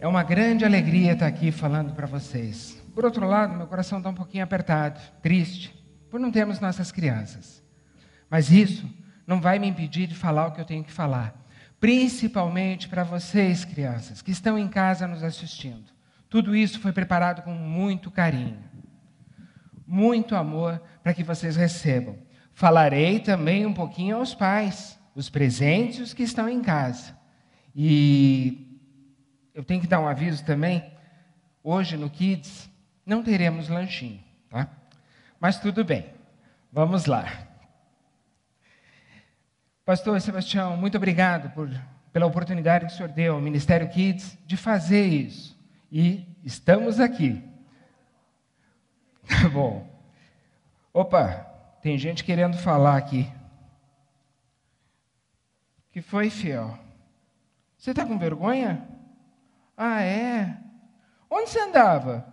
É uma grande alegria estar aqui falando para vocês. Por outro lado, meu coração está um pouquinho apertado, triste, por não termos nossas crianças. Mas isso não vai me impedir de falar o que eu tenho que falar. Principalmente para vocês, crianças, que estão em casa nos assistindo. Tudo isso foi preparado com muito carinho, muito amor para que vocês recebam. Falarei também um pouquinho aos pais, os presentes e os que estão em casa. E eu tenho que dar um aviso também. Hoje no Kids não teremos lanchinho, tá? Mas tudo bem. Vamos lá. Pastor Sebastião, muito obrigado por, pela oportunidade que o senhor deu ao Ministério Kids de fazer isso. E estamos aqui. Tá bom. Opa, tem gente querendo falar aqui. Que foi, fiel? Você está com vergonha? Ah, é? Onde você andava?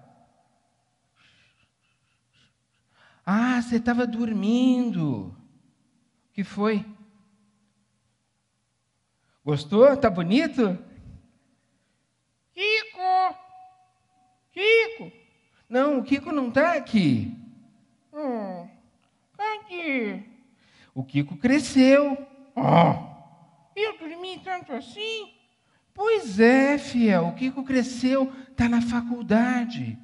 Ah, você estava dormindo. O que foi? Gostou? Tá bonito? Kiko! Kiko! Não, o Kiko não está aqui. Hum, cadê? O Kiko cresceu. Oh, eu dormi tanto assim? Pois é, fiel, o Kiko cresceu, está na faculdade.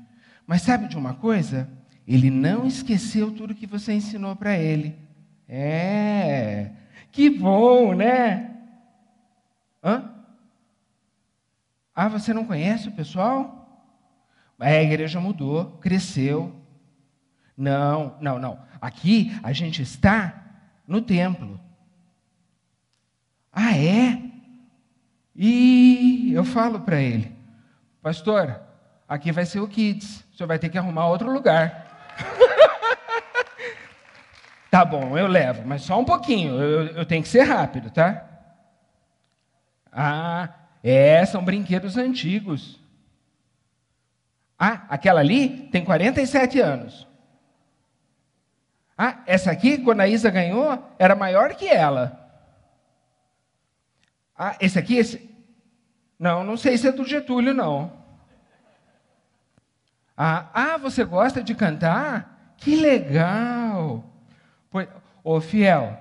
Mas sabe de uma coisa? Ele não esqueceu tudo que você ensinou para ele. É, que bom, né? Hã? Ah, você não conhece o pessoal? É, a igreja mudou, cresceu. Não, não, não. Aqui a gente está no templo. Ah, é? E eu falo para ele, pastor, aqui vai ser o Kids, o senhor vai ter que arrumar outro lugar. tá bom, eu levo, mas só um pouquinho, eu, eu tenho que ser rápido, tá? Ah, é, são brinquedos antigos. Ah, aquela ali tem 47 anos. Ah, essa aqui, quando a Isa ganhou, era maior que ela. Ah, esse aqui, esse. Não, não sei se é do Getúlio, não. Ah, ah você gosta de cantar? Que legal! Pois, ô, fiel,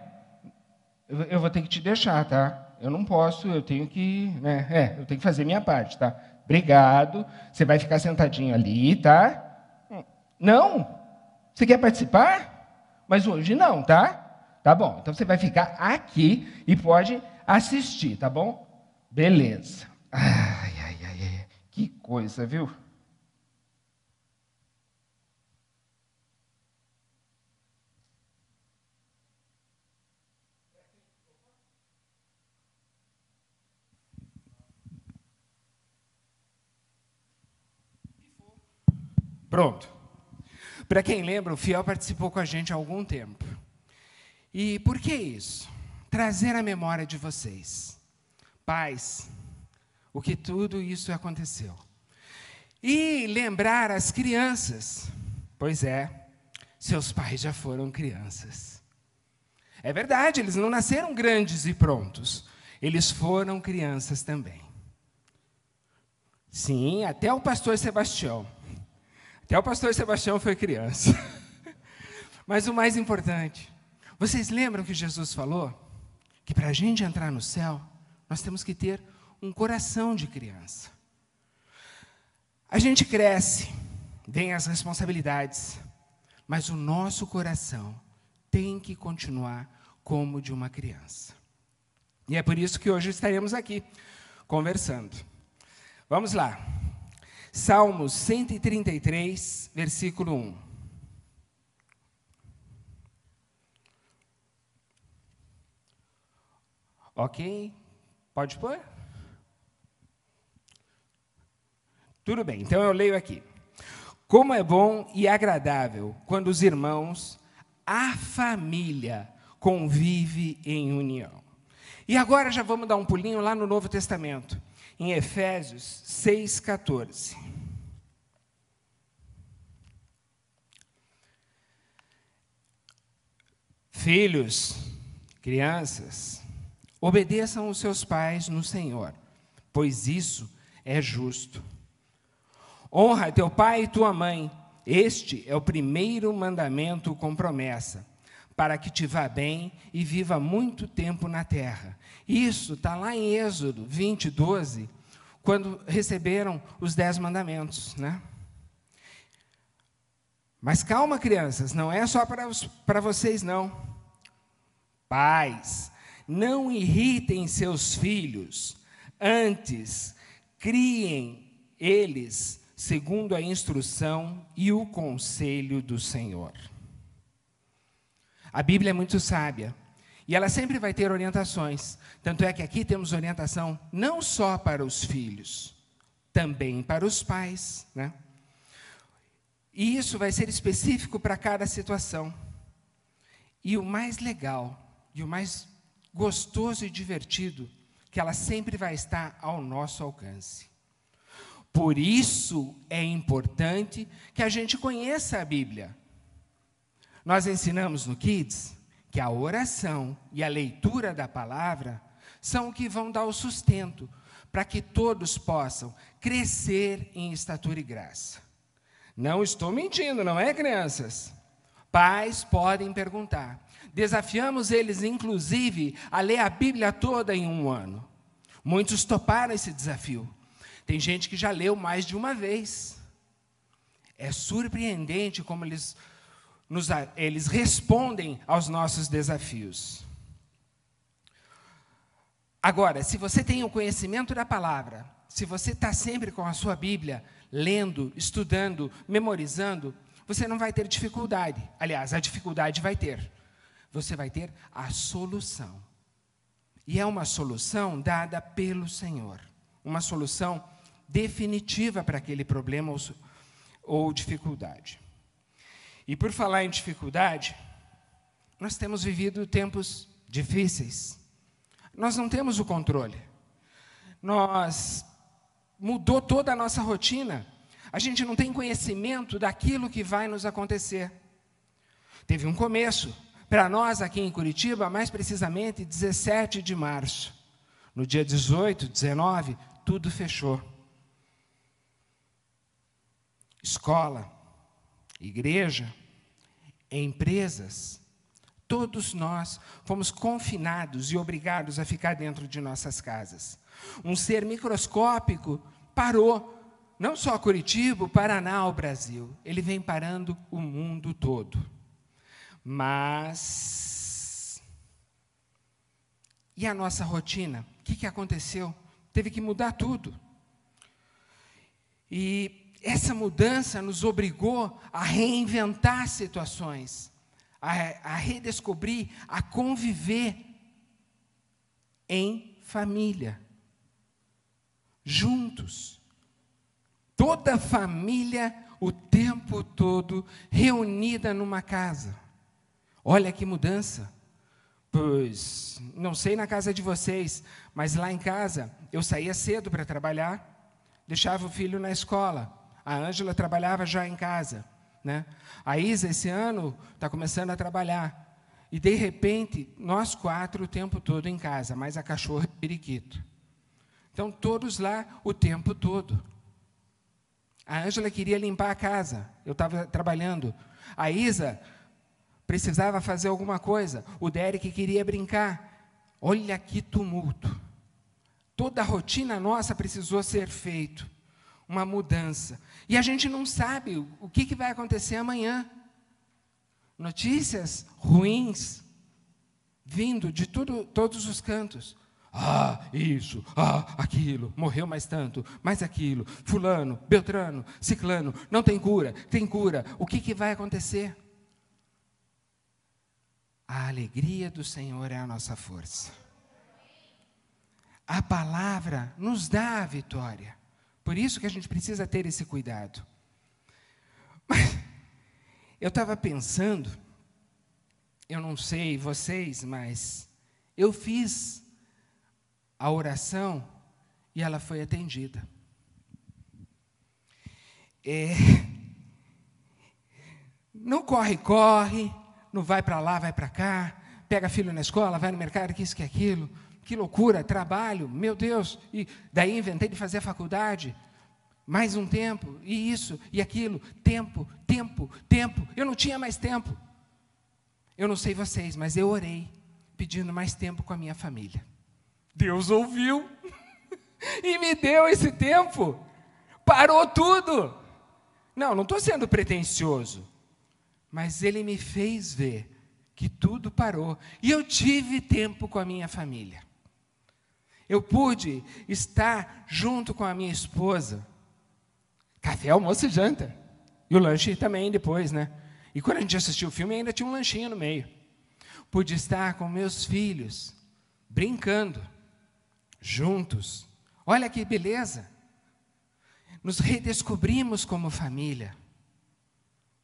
eu, eu vou ter que te deixar, tá? Eu não posso, eu tenho que. Né, é, eu tenho que fazer minha parte, tá? Obrigado. Você vai ficar sentadinho ali, tá? Não? Você quer participar? Mas hoje não, tá? Tá bom. Então você vai ficar aqui e pode assistir, tá bom? Beleza. Ai, ai, ai, ai. Que coisa, viu? Pronto. Para quem lembra, o Fiel participou com a gente há algum tempo. E por que isso? trazer à memória de vocês, pais, o que tudo isso aconteceu. E lembrar as crianças, pois é, seus pais já foram crianças. É verdade, eles não nasceram grandes e prontos, eles foram crianças também. Sim, até o pastor Sebastião. Até o pastor Sebastião foi criança. Mas o mais importante, vocês lembram que Jesus falou? que para a gente entrar no céu, nós temos que ter um coração de criança. A gente cresce, vem as responsabilidades, mas o nosso coração tem que continuar como de uma criança. E é por isso que hoje estaremos aqui conversando. Vamos lá. Salmos 133, versículo 1. Ok? Pode pôr? Tudo bem, então eu leio aqui. Como é bom e agradável quando os irmãos, a família, convive em união. E agora já vamos dar um pulinho lá no Novo Testamento, em Efésios 6,14. Filhos, crianças, Obedeçam os seus pais no Senhor, pois isso é justo. Honra teu pai e tua mãe. Este é o primeiro mandamento com promessa, para que te vá bem e viva muito tempo na terra. Isso está lá em Êxodo 20, 12, quando receberam os dez mandamentos, né? Mas calma, crianças, não é só para vocês, não. Pais, não irritem seus filhos, antes criem eles segundo a instrução e o conselho do Senhor. A Bíblia é muito sábia e ela sempre vai ter orientações. Tanto é que aqui temos orientação não só para os filhos, também para os pais, né? E isso vai ser específico para cada situação. E o mais legal, e o mais gostoso e divertido, que ela sempre vai estar ao nosso alcance. Por isso é importante que a gente conheça a Bíblia. Nós ensinamos no Kids que a oração e a leitura da palavra são o que vão dar o sustento para que todos possam crescer em estatura e graça. Não estou mentindo, não é, crianças? Pais podem perguntar: Desafiamos eles, inclusive, a ler a Bíblia toda em um ano. Muitos toparam esse desafio. Tem gente que já leu mais de uma vez. É surpreendente como eles, nos, eles respondem aos nossos desafios. Agora, se você tem o conhecimento da palavra, se você está sempre com a sua Bíblia, lendo, estudando, memorizando, você não vai ter dificuldade. Aliás, a dificuldade vai ter você vai ter a solução. E é uma solução dada pelo Senhor. Uma solução definitiva para aquele problema ou, ou dificuldade. E por falar em dificuldade, nós temos vivido tempos difíceis. Nós não temos o controle. Nós mudou toda a nossa rotina. A gente não tem conhecimento daquilo que vai nos acontecer. Teve um começo, para nós aqui em Curitiba, mais precisamente 17 de março. No dia 18, 19, tudo fechou. Escola, igreja, empresas, todos nós fomos confinados e obrigados a ficar dentro de nossas casas. Um ser microscópico parou, não só Curitiba, Paraná, o Brasil, ele vem parando o mundo todo. Mas. E a nossa rotina? O que, que aconteceu? Teve que mudar tudo. E essa mudança nos obrigou a reinventar situações, a, a redescobrir, a conviver em família, juntos. Toda a família o tempo todo reunida numa casa. Olha que mudança. Pois, não sei na casa de vocês, mas lá em casa eu saía cedo para trabalhar, deixava o filho na escola. A Ângela trabalhava já em casa. Né? A Isa, esse ano, está começando a trabalhar. E, de repente, nós quatro o tempo todo em casa, mais a cachorra e o periquito. Então, todos lá o tempo todo. A Ângela queria limpar a casa, eu estava trabalhando. A Isa precisava fazer alguma coisa, o Derek queria brincar. Olha que tumulto. Toda a rotina nossa precisou ser feito, uma mudança. E a gente não sabe o que, que vai acontecer amanhã. Notícias ruins vindo de tudo, todos os cantos. Ah, isso, ah, aquilo, morreu mais tanto, mais aquilo, fulano, beltrano, ciclano, não tem cura, tem cura. O que, que vai acontecer? A alegria do Senhor é a nossa força. A palavra nos dá a vitória. Por isso que a gente precisa ter esse cuidado. Mas eu estava pensando, eu não sei vocês, mas eu fiz a oração e ela foi atendida. É, não corre, corre, não vai para lá, vai para cá, pega filho na escola, vai no mercado, que isso, que aquilo. que loucura, trabalho, meu Deus. E daí inventei de fazer a faculdade. Mais um tempo, e isso, e aquilo, tempo, tempo, tempo. Eu não tinha mais tempo. Eu não sei vocês, mas eu orei, pedindo mais tempo com a minha família. Deus ouviu e me deu esse tempo. Parou tudo. Não, não estou sendo pretensioso, mas Ele me fez ver que tudo parou e eu tive tempo com a minha família. Eu pude estar junto com a minha esposa. Café, almoço e janta. E o lanche também depois, né? E quando a gente assistiu o filme, ainda tinha um lanchinho no meio. Pude estar com meus filhos, brincando, juntos. Olha que beleza! Nos redescobrimos como família.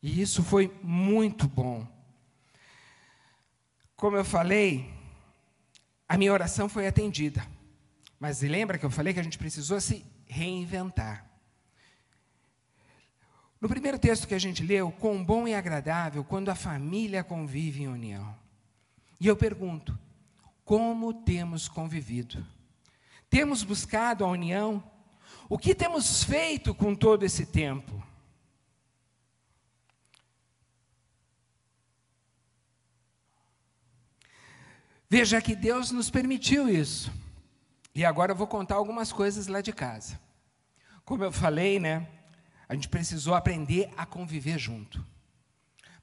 E isso foi muito bom. Como eu falei, a minha oração foi atendida. Mas lembra que eu falei que a gente precisou se reinventar. No primeiro texto que a gente leu, quão bom e agradável quando a família convive em união. E eu pergunto, como temos convivido? Temos buscado a união? O que temos feito com todo esse tempo? Veja que Deus nos permitiu isso. E agora eu vou contar algumas coisas lá de casa. Como eu falei, né? A gente precisou aprender a conviver junto.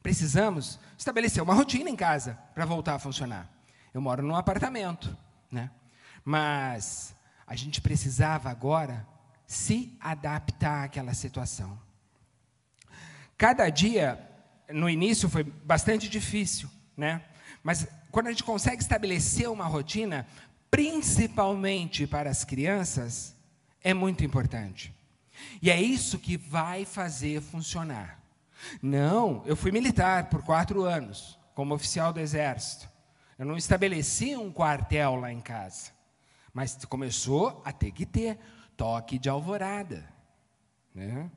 Precisamos estabelecer uma rotina em casa para voltar a funcionar. Eu moro num apartamento, né? Mas a gente precisava agora se adaptar àquela situação. Cada dia, no início, foi bastante difícil, né? Mas quando a gente consegue estabelecer uma rotina, principalmente para as crianças, é muito importante. E é isso que vai fazer funcionar. Não, eu fui militar por quatro anos, como oficial do Exército. Eu não estabeleci um quartel lá em casa. Mas começou a ter que ter toque de alvorada. Né?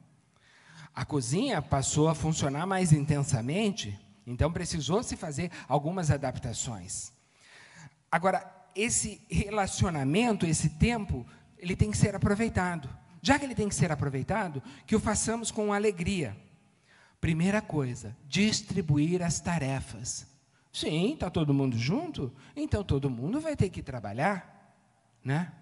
A cozinha passou a funcionar mais intensamente, então precisou se fazer algumas adaptações. Agora, esse relacionamento, esse tempo, ele tem que ser aproveitado. Já que ele tem que ser aproveitado, que o façamos com alegria. Primeira coisa, distribuir as tarefas. Sim, está todo mundo junto? Então todo mundo vai ter que trabalhar, né?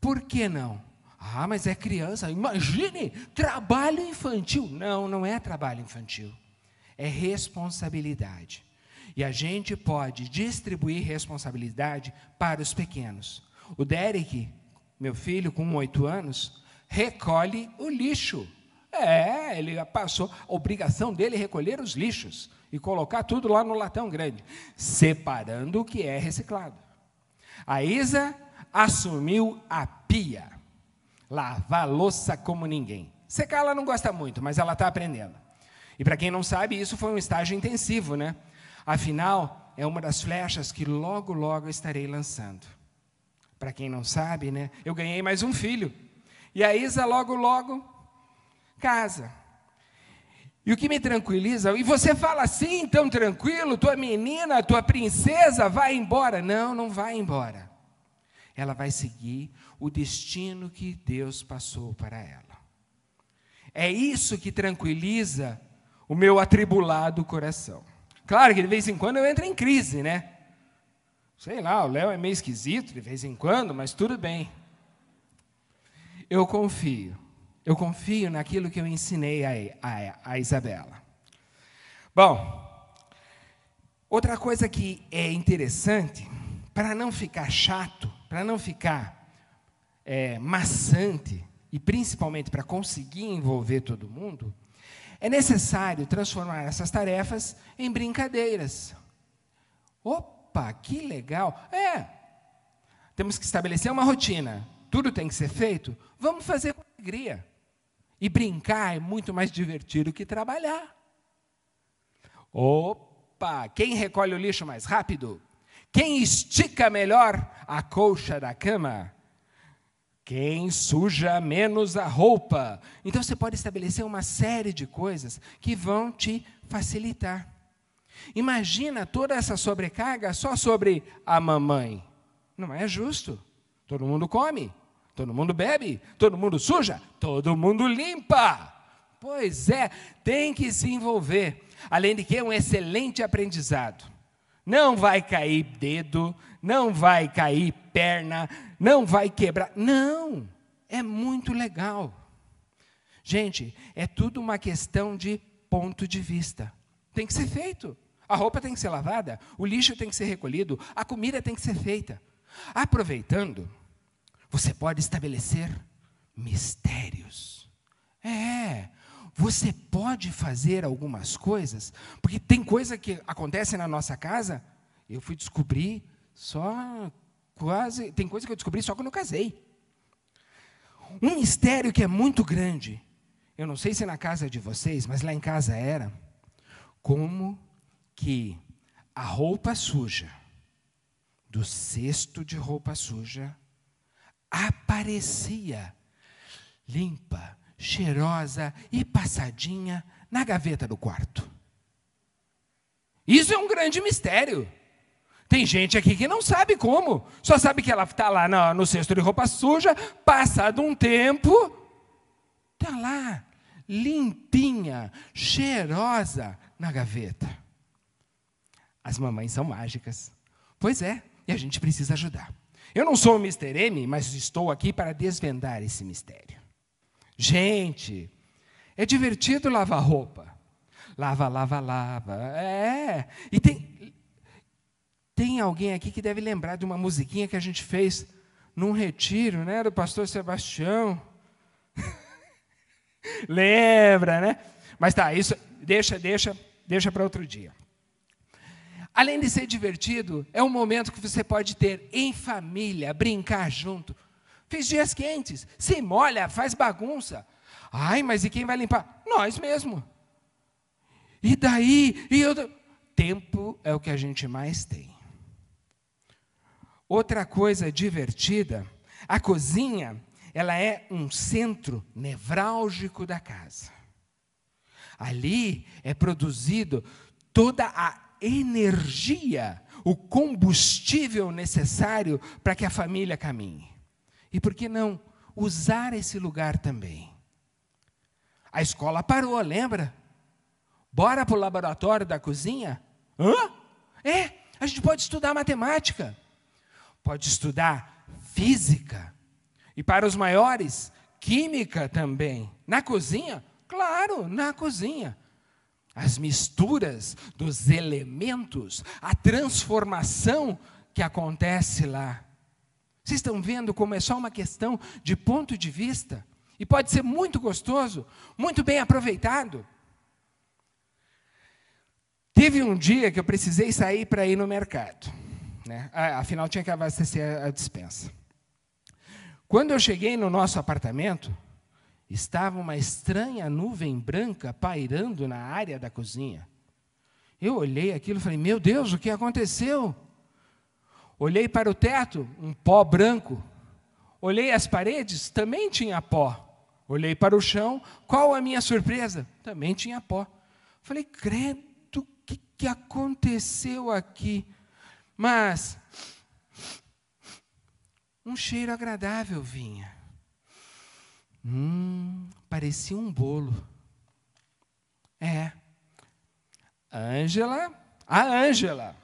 Por que não? Ah, mas é criança. Imagine, trabalho infantil. Não, não é trabalho infantil. É responsabilidade. E a gente pode distribuir responsabilidade para os pequenos. O Derek, meu filho, com oito anos, recolhe o lixo. É, ele passou, a obrigação dele recolher os lixos e colocar tudo lá no latão grande, separando o que é reciclado. A Isa assumiu a pia, lavar louça como ninguém. Secar ela não gosta muito, mas ela está aprendendo. E para quem não sabe, isso foi um estágio intensivo, né? Afinal, é uma das flechas que logo, logo estarei lançando. Para quem não sabe, né? Eu ganhei mais um filho. E a Isa logo, logo casa. E o que me tranquiliza, e você fala assim, tão tranquilo, tua menina, tua princesa vai embora. Não, não vai embora. Ela vai seguir o destino que Deus passou para ela. É isso que tranquiliza o meu atribulado coração. Claro que de vez em quando eu entro em crise, né? Sei lá, o Léo é meio esquisito de vez em quando, mas tudo bem. Eu confio. Eu confio naquilo que eu ensinei a, a, a Isabela. Bom, outra coisa que é interessante, para não ficar chato, para não ficar é, maçante, e principalmente para conseguir envolver todo mundo, é necessário transformar essas tarefas em brincadeiras. Opa, que legal! É, temos que estabelecer uma rotina. Tudo tem que ser feito. Vamos fazer com alegria. E brincar é muito mais divertido que trabalhar. Opa, quem recolhe o lixo mais rápido? Quem estica melhor a colcha da cama? Quem suja menos a roupa. Então você pode estabelecer uma série de coisas que vão te facilitar. Imagina toda essa sobrecarga só sobre a mamãe. Não é justo. Todo mundo come, todo mundo bebe, todo mundo suja, todo mundo limpa. Pois é, tem que se envolver. Além de que é um excelente aprendizado. Não vai cair dedo, não vai cair perna, não vai quebrar. Não, é muito legal. Gente, é tudo uma questão de ponto de vista. Tem que ser feito. A roupa tem que ser lavada, o lixo tem que ser recolhido, a comida tem que ser feita. Aproveitando, você pode estabelecer mistérios. É, você pode fazer algumas coisas, porque tem coisa que acontece na nossa casa, eu fui descobrir só quase, tem coisa que eu descobri só quando eu casei. Um mistério que é muito grande. Eu não sei se na casa de vocês, mas lá em casa era como que a roupa suja do cesto de roupa suja aparecia limpa, cheirosa e passadinha na gaveta do quarto. Isso é um grande mistério. Tem gente aqui que não sabe como, só sabe que ela está lá no, no cesto de roupa suja, passado um tempo, está lá, limpinha, cheirosa na gaveta. As mamães são mágicas. Pois é, e a gente precisa ajudar. Eu não sou o Mr. M, mas estou aqui para desvendar esse mistério. Gente, é divertido lavar roupa. Lava, lava, lava. É. E tem, tem alguém aqui que deve lembrar de uma musiquinha que a gente fez num retiro, né, do pastor Sebastião. Lembra, né? Mas tá, isso deixa, deixa, deixa para outro dia. Além de ser divertido, é um momento que você pode ter em família, brincar junto. Fiz dias quentes, se molha, faz bagunça. Ai, mas e quem vai limpar? Nós mesmo. E daí? E eu... Tempo é o que a gente mais tem. Outra coisa divertida, a cozinha, ela é um centro nevrálgico da casa. Ali é produzido toda a energia, o combustível necessário para que a família caminhe. E por que não usar esse lugar também? A escola parou, lembra? Bora para o laboratório da cozinha? Hã? É, a gente pode estudar matemática, pode estudar física, e para os maiores, química também. Na cozinha? Claro, na cozinha as misturas dos elementos, a transformação que acontece lá. Vocês estão vendo como é só uma questão de ponto de vista? E pode ser muito gostoso, muito bem aproveitado. Teve um dia que eu precisei sair para ir no mercado. Né? Afinal, tinha que abastecer a dispensa. Quando eu cheguei no nosso apartamento, estava uma estranha nuvem branca pairando na área da cozinha. Eu olhei aquilo e falei: Meu Deus, o que aconteceu? Olhei para o teto, um pó branco. Olhei as paredes, também tinha pó. Olhei para o chão, qual a minha surpresa? Também tinha pó. Falei: Credo, o que, que aconteceu aqui? Mas um cheiro agradável vinha. Hum, parecia um bolo. É. Ângela, a Ângela,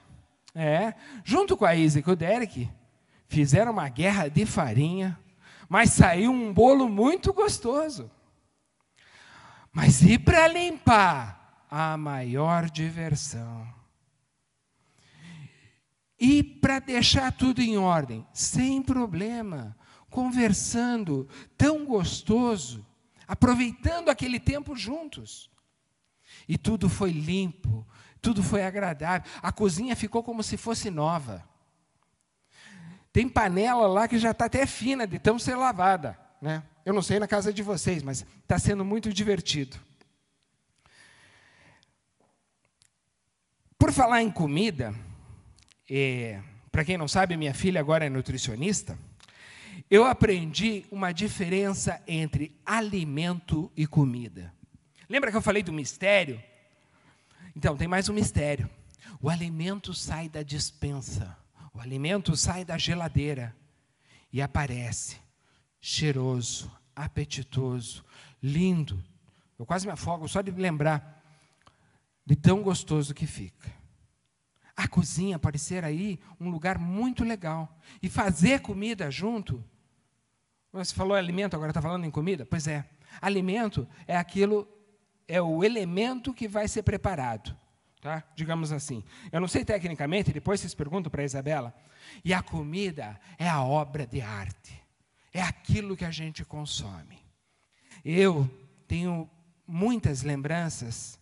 é, junto com a Isa e com o Derek, fizeram uma guerra de farinha, mas saiu um bolo muito gostoso. Mas e para limpar? A maior diversão. E para deixar tudo em ordem? Sem problema conversando, tão gostoso, aproveitando aquele tempo juntos. E tudo foi limpo, tudo foi agradável. A cozinha ficou como se fosse nova. Tem panela lá que já está até fina de tão ser lavada. Né? Eu não sei na casa de vocês, mas está sendo muito divertido. Por falar em comida, para quem não sabe, minha filha agora é nutricionista eu aprendi uma diferença entre alimento e comida. Lembra que eu falei do mistério? Então, tem mais um mistério. O alimento sai da dispensa, O alimento sai da geladeira e aparece cheiroso, apetitoso, lindo. Eu quase me afogo só de lembrar de tão gostoso que fica. A cozinha pode ser aí um lugar muito legal. E fazer comida junto. Você falou alimento, agora está falando em comida? Pois é. Alimento é aquilo, é o elemento que vai ser preparado. Tá? Digamos assim. Eu não sei tecnicamente, depois vocês perguntam para a Isabela. E a comida é a obra de arte. É aquilo que a gente consome. Eu tenho muitas lembranças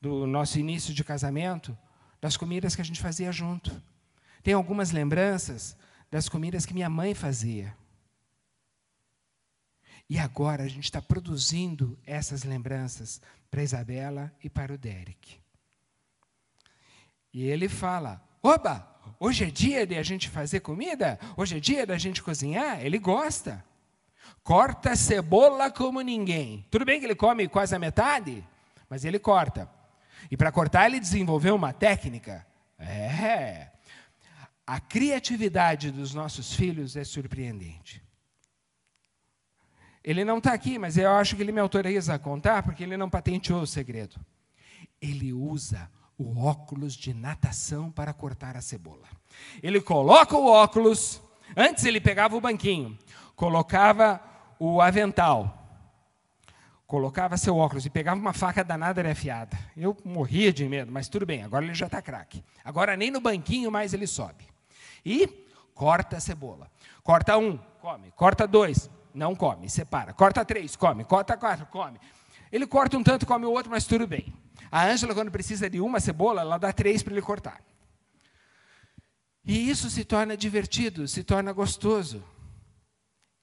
do nosso início de casamento, das comidas que a gente fazia junto. Tem algumas lembranças das comidas que minha mãe fazia. E agora a gente está produzindo essas lembranças para Isabela e para o Derek. E ele fala: Oba, hoje é dia de a gente fazer comida? Hoje é dia da gente cozinhar? Ele gosta. Corta cebola como ninguém. Tudo bem que ele come quase a metade, mas ele corta. E para cortar, ele desenvolveu uma técnica. É. A criatividade dos nossos filhos é surpreendente. Ele não está aqui, mas eu acho que ele me autoriza a contar, porque ele não patenteou o segredo. Ele usa o óculos de natação para cortar a cebola. Ele coloca o óculos, antes ele pegava o banquinho, colocava o avental, colocava seu óculos e pegava uma faca danada e afiada. Eu morria de medo, mas tudo bem, agora ele já está craque. Agora nem no banquinho mais ele sobe. E corta a cebola. Corta um, come. Corta dois, não come, separa. Corta três, come. Corta quatro, come. Ele corta um tanto, come o outro, mas tudo bem. A Ângela, quando precisa de uma cebola, ela dá três para ele cortar. E isso se torna divertido, se torna gostoso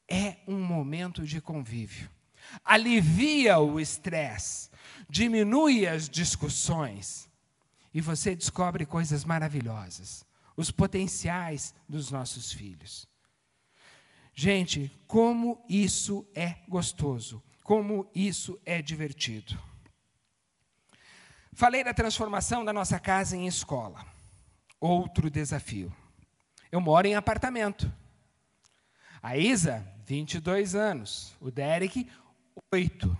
é um momento de convívio. Alivia o estresse, diminui as discussões e você descobre coisas maravilhosas, os potenciais dos nossos filhos. Gente, como isso é gostoso, como isso é divertido. Falei da transformação da nossa casa em escola. Outro desafio. Eu moro em apartamento. A Isa 22 anos. O Derek, 8.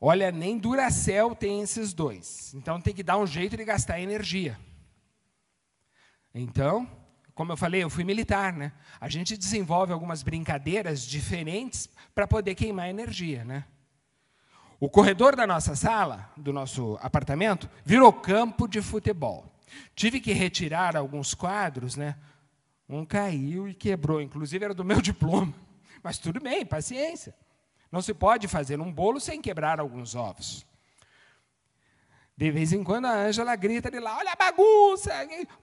Olha, nem Duracell tem esses dois. Então tem que dar um jeito de gastar energia. Então, como eu falei, eu fui militar, né? A gente desenvolve algumas brincadeiras diferentes para poder queimar energia, né? O corredor da nossa sala, do nosso apartamento, virou campo de futebol. Tive que retirar alguns quadros, né? Um caiu e quebrou, inclusive era do meu diploma. Mas tudo bem, paciência. Não se pode fazer um bolo sem quebrar alguns ovos. De vez em quando a Ângela grita de lá: Olha a bagunça!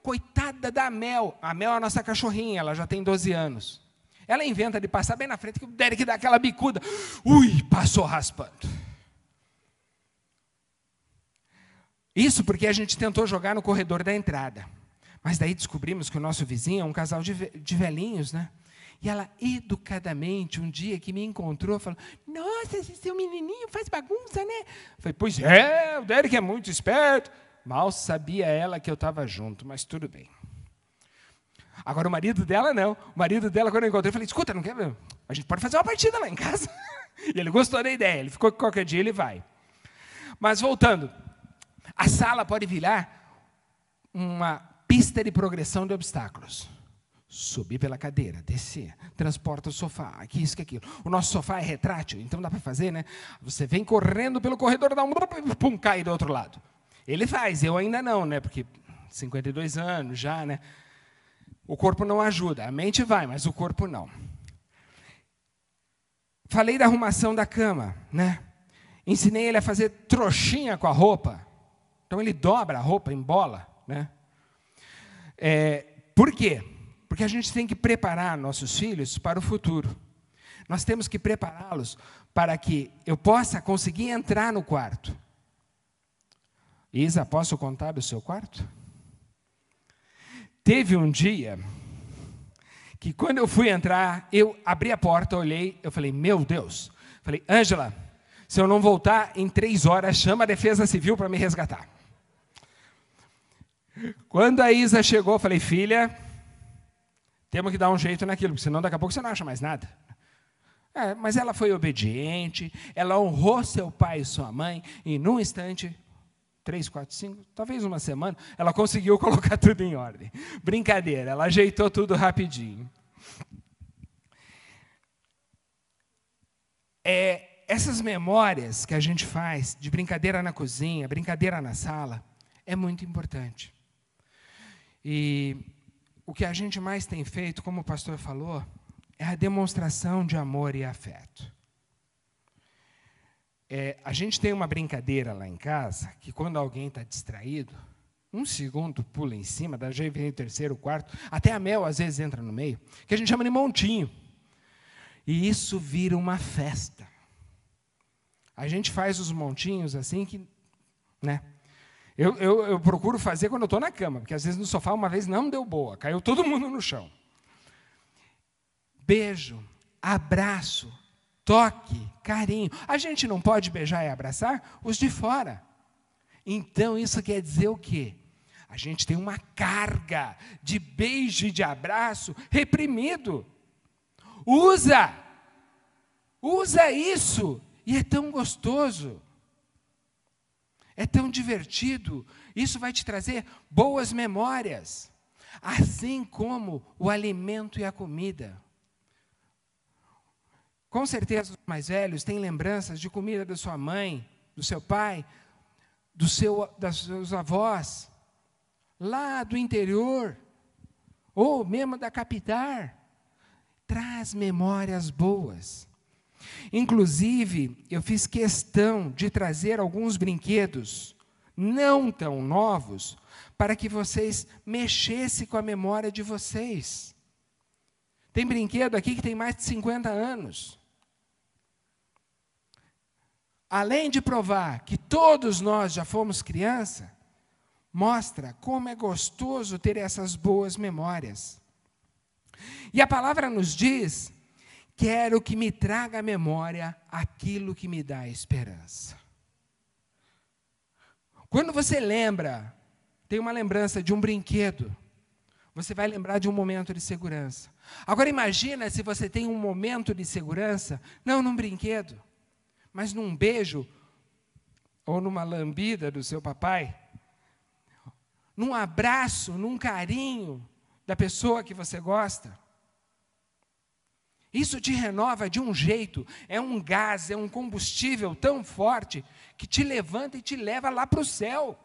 Coitada da Mel. A Mel é a nossa cachorrinha, ela já tem 12 anos. Ela inventa de passar bem na frente, que o Derek dá aquela bicuda. Ui, passou raspando. Isso porque a gente tentou jogar no corredor da entrada. Mas daí descobrimos que o nosso vizinho é um casal de, velhinhos, né? E ela, educadamente, um dia que me encontrou, falou: Nossa, esse seu menininho faz bagunça, né? Falei: Pois é, o Derek é muito esperto. Mal sabia ela que eu estava junto, mas tudo bem. Agora, o marido dela, não. O marido dela, quando eu encontrei, eu falei: Escuta, não quer ver? A gente pode fazer uma partida lá em casa. E ele gostou da ideia, ele ficou que qualquer dia ele vai. Mas voltando, a sala pode virar uma pista de progressão de obstáculos. Subir pela cadeira, descer, transporta o sofá, aqui, isso, que aquilo. O nosso sofá é retrátil, então dá para fazer, né? Você vem correndo pelo corredor, dá um pum, cai do outro lado. Ele faz, eu ainda não, né? Porque 52 anos já, né? O corpo não ajuda, a mente vai, mas o corpo não. Falei da arrumação da cama, né? Ensinei ele a fazer trouxinha com a roupa. Então ele dobra a roupa em bola, né? É, por quê? Porque a gente tem que preparar nossos filhos para o futuro. Nós temos que prepará-los para que eu possa conseguir entrar no quarto. Isa, posso contar do seu quarto? Teve um dia que quando eu fui entrar, eu abri a porta, olhei, eu falei, meu Deus. Falei, Ângela, se eu não voltar em três horas, chama a defesa civil para me resgatar. Quando a Isa chegou, falei, filha, temos que dar um jeito naquilo, porque senão daqui a pouco você não acha mais nada. É, mas ela foi obediente, ela honrou seu pai e sua mãe, e num instante, três, quatro, cinco, talvez uma semana, ela conseguiu colocar tudo em ordem. Brincadeira, ela ajeitou tudo rapidinho. É, essas memórias que a gente faz de brincadeira na cozinha, brincadeira na sala, é muito importante. E o que a gente mais tem feito, como o pastor falou, é a demonstração de amor e afeto. É, a gente tem uma brincadeira lá em casa que quando alguém está distraído, um segundo pula em cima, da já vem o terceiro, o quarto, até a Mel às vezes entra no meio, que a gente chama de montinho. E isso vira uma festa. A gente faz os montinhos assim que, né? Eu, eu, eu procuro fazer quando eu estou na cama, porque às vezes no sofá uma vez não deu boa, caiu todo mundo no chão. Beijo, abraço, toque, carinho. A gente não pode beijar e abraçar os de fora. Então isso quer dizer o quê? A gente tem uma carga de beijo e de abraço reprimido. Usa! Usa isso! E é tão gostoso. É tão divertido. Isso vai te trazer boas memórias. Assim como o alimento e a comida. Com certeza os mais velhos têm lembranças de comida da sua mãe, do seu pai, do seu, das seus avós, lá do interior, ou mesmo da capital. Traz memórias boas. Inclusive, eu fiz questão de trazer alguns brinquedos não tão novos para que vocês mexessem com a memória de vocês. Tem brinquedo aqui que tem mais de 50 anos. Além de provar que todos nós já fomos criança, mostra como é gostoso ter essas boas memórias. E a palavra nos diz Quero que me traga à memória aquilo que me dá esperança. Quando você lembra, tem uma lembrança de um brinquedo, você vai lembrar de um momento de segurança. Agora imagina se você tem um momento de segurança, não num brinquedo, mas num beijo ou numa lambida do seu papai, num abraço, num carinho da pessoa que você gosta. Isso te renova de um jeito, é um gás, é um combustível tão forte que te levanta e te leva lá para o céu.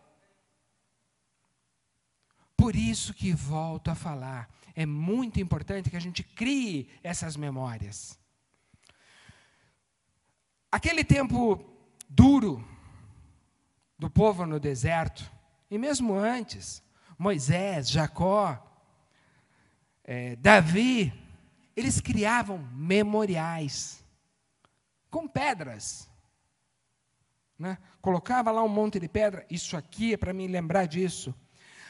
Por isso que volto a falar, é muito importante que a gente crie essas memórias. Aquele tempo duro do povo no deserto, e mesmo antes, Moisés, Jacó, é, Davi, eles criavam memoriais com pedras. Né? Colocava lá um monte de pedra, isso aqui é para me lembrar disso.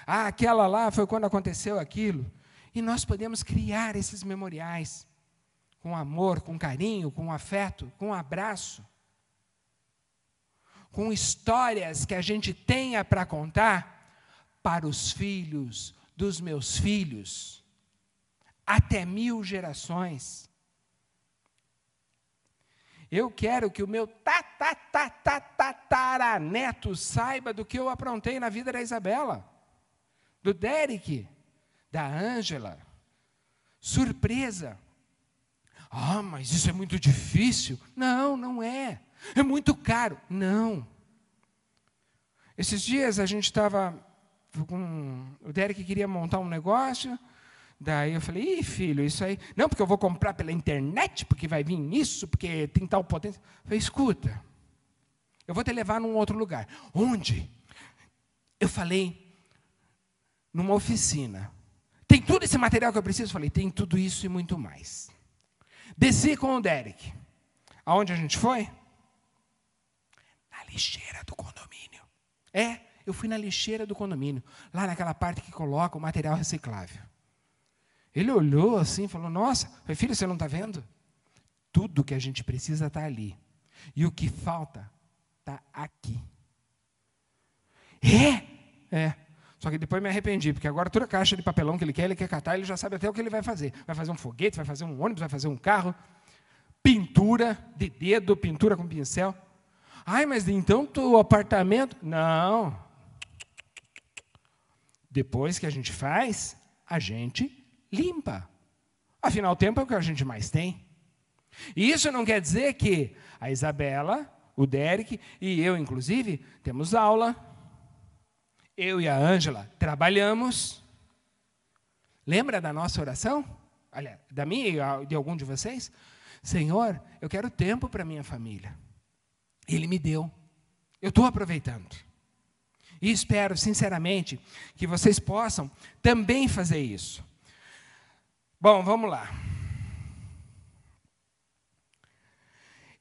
Ah, aquela lá foi quando aconteceu aquilo. E nós podemos criar esses memoriais com amor, com carinho, com afeto, com abraço, com histórias que a gente tenha para contar para os filhos dos meus filhos até mil gerações. Eu quero que o meu tataraneto saiba do que eu aprontei na vida da Isabela, do Derek, da Ângela. Surpresa. Ah, mas isso é muito difícil. Não, não é. É muito caro. Não. Esses dias a gente estava com. O Derek queria montar um negócio. Daí eu falei, ih, filho, isso aí. Não, porque eu vou comprar pela internet, porque vai vir isso, porque tem tal potência. Eu falei, escuta, eu vou te levar num outro lugar. Onde? Eu falei, numa oficina. Tem tudo esse material que eu preciso? Eu falei, tem tudo isso e muito mais. Desci com o Derek. Aonde a gente foi? Na lixeira do condomínio. É, eu fui na lixeira do condomínio, lá naquela parte que coloca o material reciclável. Ele olhou assim e falou: Nossa, filho, você não está vendo? Tudo que a gente precisa está ali. E o que falta está aqui. É? É. Só que depois me arrependi, porque agora toda caixa de papelão que ele quer, ele quer catar, ele já sabe até o que ele vai fazer. Vai fazer um foguete, vai fazer um ônibus, vai fazer um carro, pintura de dedo, pintura com pincel. Ai, mas então o apartamento. Não. Depois que a gente faz, a gente limpa. Afinal, o tempo é o que a gente mais tem. E isso não quer dizer que a Isabela, o Derek e eu, inclusive, temos aula eu e a Ângela trabalhamos. Lembra da nossa oração? Olha, da minha e de algum de vocês? Senhor, eu quero tempo para minha família. Ele me deu. Eu estou aproveitando. E espero, sinceramente, que vocês possam também fazer isso. Bom, vamos lá.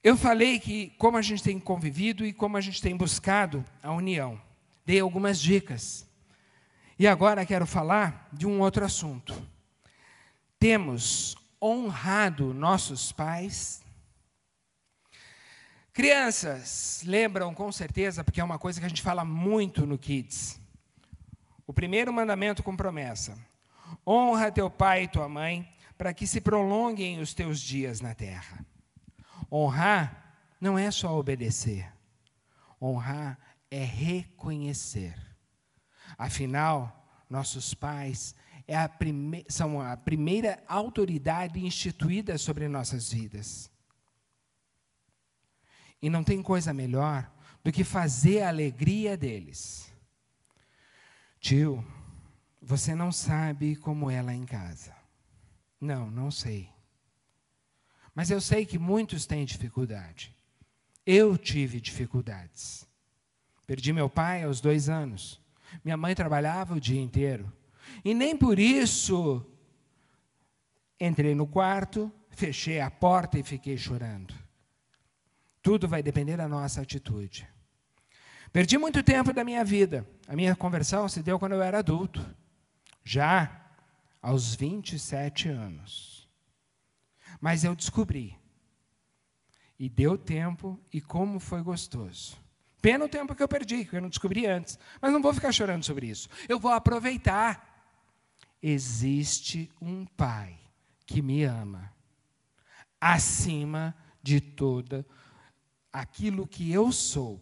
Eu falei que como a gente tem convivido e como a gente tem buscado a união dei algumas dicas. E agora quero falar de um outro assunto. Temos honrado nossos pais. Crianças, lembram com certeza, porque é uma coisa que a gente fala muito no Kids. O primeiro mandamento com promessa: honra teu pai e tua mãe, para que se prolonguem os teus dias na terra. Honrar não é só obedecer. Honrar é reconhecer. Afinal, nossos pais é a são a primeira autoridade instituída sobre nossas vidas. E não tem coisa melhor do que fazer a alegria deles. Tio, você não sabe como é lá em casa. Não, não sei. Mas eu sei que muitos têm dificuldade. Eu tive dificuldades. Perdi meu pai aos dois anos. Minha mãe trabalhava o dia inteiro. E nem por isso entrei no quarto, fechei a porta e fiquei chorando. Tudo vai depender da nossa atitude. Perdi muito tempo da minha vida. A minha conversão se deu quando eu era adulto, já aos 27 anos. Mas eu descobri. E deu tempo e como foi gostoso. Pena o tempo que eu perdi, que eu não descobri antes. Mas não vou ficar chorando sobre isso. Eu vou aproveitar. Existe um Pai que me ama, acima de toda aquilo que eu sou,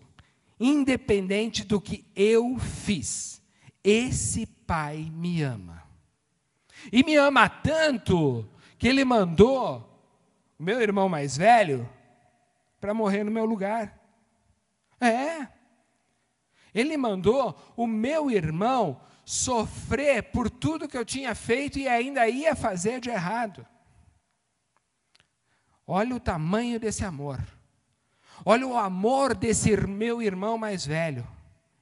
independente do que eu fiz. Esse Pai me ama. E me ama tanto que Ele mandou o meu irmão mais velho para morrer no meu lugar. É. Ele mandou o meu irmão sofrer por tudo que eu tinha feito e ainda ia fazer de errado. Olha o tamanho desse amor. Olha o amor desse meu irmão mais velho.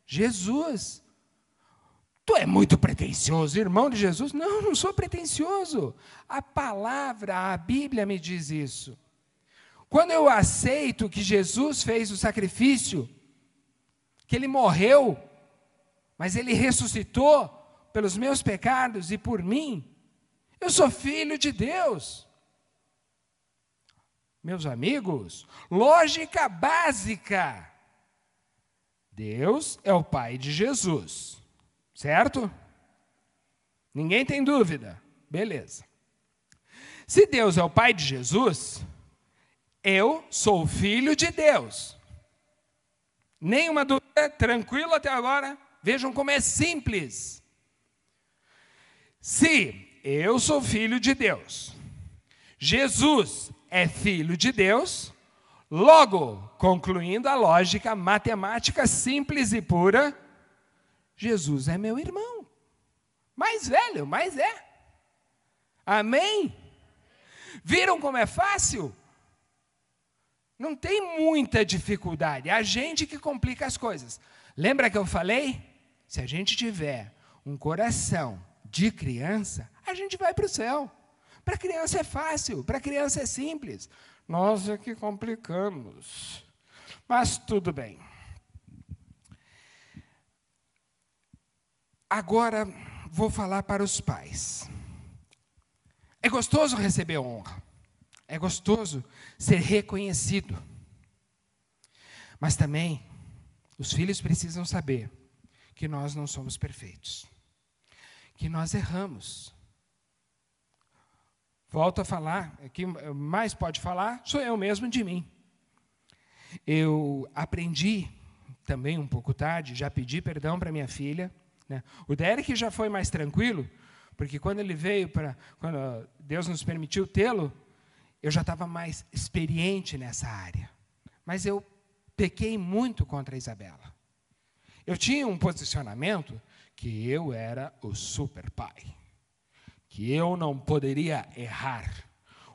Jesus. Tu é muito pretensioso, irmão de Jesus? Não, não sou pretensioso. A palavra, a Bíblia me diz isso. Quando eu aceito que Jesus fez o sacrifício, que ele morreu, mas ele ressuscitou pelos meus pecados e por mim, eu sou filho de Deus. Meus amigos, lógica básica. Deus é o Pai de Jesus, certo? Ninguém tem dúvida. Beleza. Se Deus é o Pai de Jesus, eu sou filho de Deus. Nenhuma dúvida, tranquilo até agora? Vejam como é simples. Se eu sou filho de Deus, Jesus é filho de Deus, logo, concluindo a lógica matemática simples e pura, Jesus é meu irmão. Mais velho, mas é. Amém? Viram como é fácil? Não tem muita dificuldade, é a gente que complica as coisas. Lembra que eu falei? Se a gente tiver um coração de criança, a gente vai para o céu. Para criança é fácil, para criança é simples. Nós é que complicamos. Mas tudo bem. Agora vou falar para os pais. É gostoso receber honra. É gostoso ser reconhecido. Mas também, os filhos precisam saber que nós não somos perfeitos. que nós erramos. Volto a falar, quem mais pode falar sou eu mesmo de mim. Eu aprendi também um pouco tarde, já pedi perdão para minha filha. Né? O Derek já foi mais tranquilo, porque quando ele veio para, quando Deus nos permitiu tê-lo, eu já estava mais experiente nessa área. Mas eu pequei muito contra a Isabela. Eu tinha um posicionamento que eu era o super pai, que eu não poderia errar.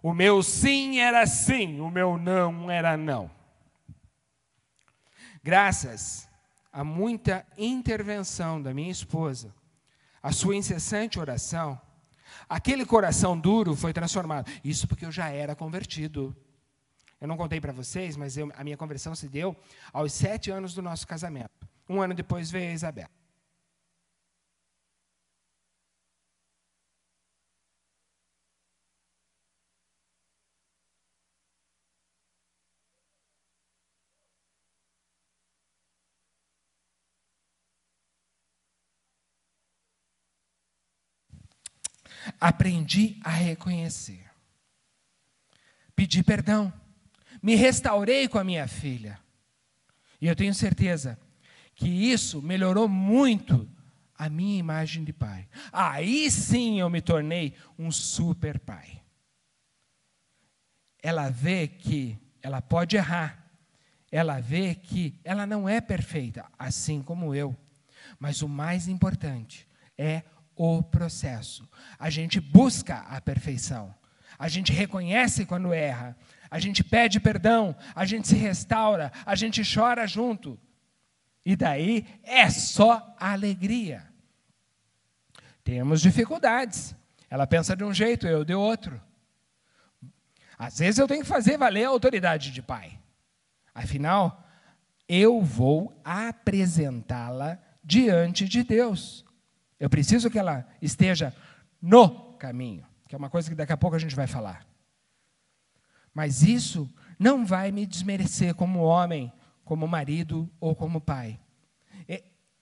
O meu sim era sim, o meu não era não. Graças a muita intervenção da minha esposa, a sua incessante oração, aquele coração duro foi transformado. Isso porque eu já era convertido. Eu não contei para vocês, mas eu, a minha conversão se deu aos sete anos do nosso casamento. Um ano depois veio a Isabel. Aprendi a reconhecer. Pedi perdão. Me restaurei com a minha filha. E eu tenho certeza que isso melhorou muito a minha imagem de pai. Aí sim eu me tornei um super pai. Ela vê que ela pode errar. Ela vê que ela não é perfeita, assim como eu. Mas o mais importante é o processo. A gente busca a perfeição. A gente reconhece quando erra. A gente pede perdão. A gente se restaura. A gente chora junto. E daí é só alegria. Temos dificuldades. Ela pensa de um jeito, eu de outro. Às vezes eu tenho que fazer valer a autoridade de pai. Afinal, eu vou apresentá-la diante de Deus. Eu preciso que ela esteja no caminho, que é uma coisa que daqui a pouco a gente vai falar. Mas isso não vai me desmerecer como homem, como marido ou como pai.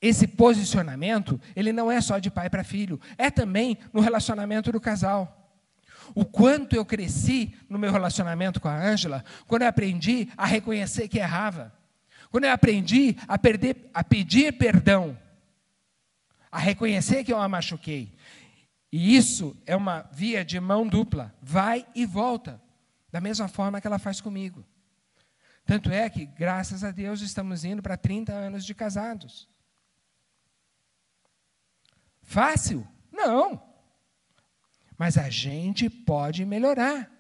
Esse posicionamento, ele não é só de pai para filho, é também no relacionamento do casal. O quanto eu cresci no meu relacionamento com a Ângela, quando eu aprendi a reconhecer que errava, quando eu aprendi a, perder, a pedir perdão a reconhecer que eu a machuquei. E isso é uma via de mão dupla, vai e volta, da mesma forma que ela faz comigo. Tanto é que, graças a Deus, estamos indo para 30 anos de casados. Fácil? Não. Mas a gente pode melhorar.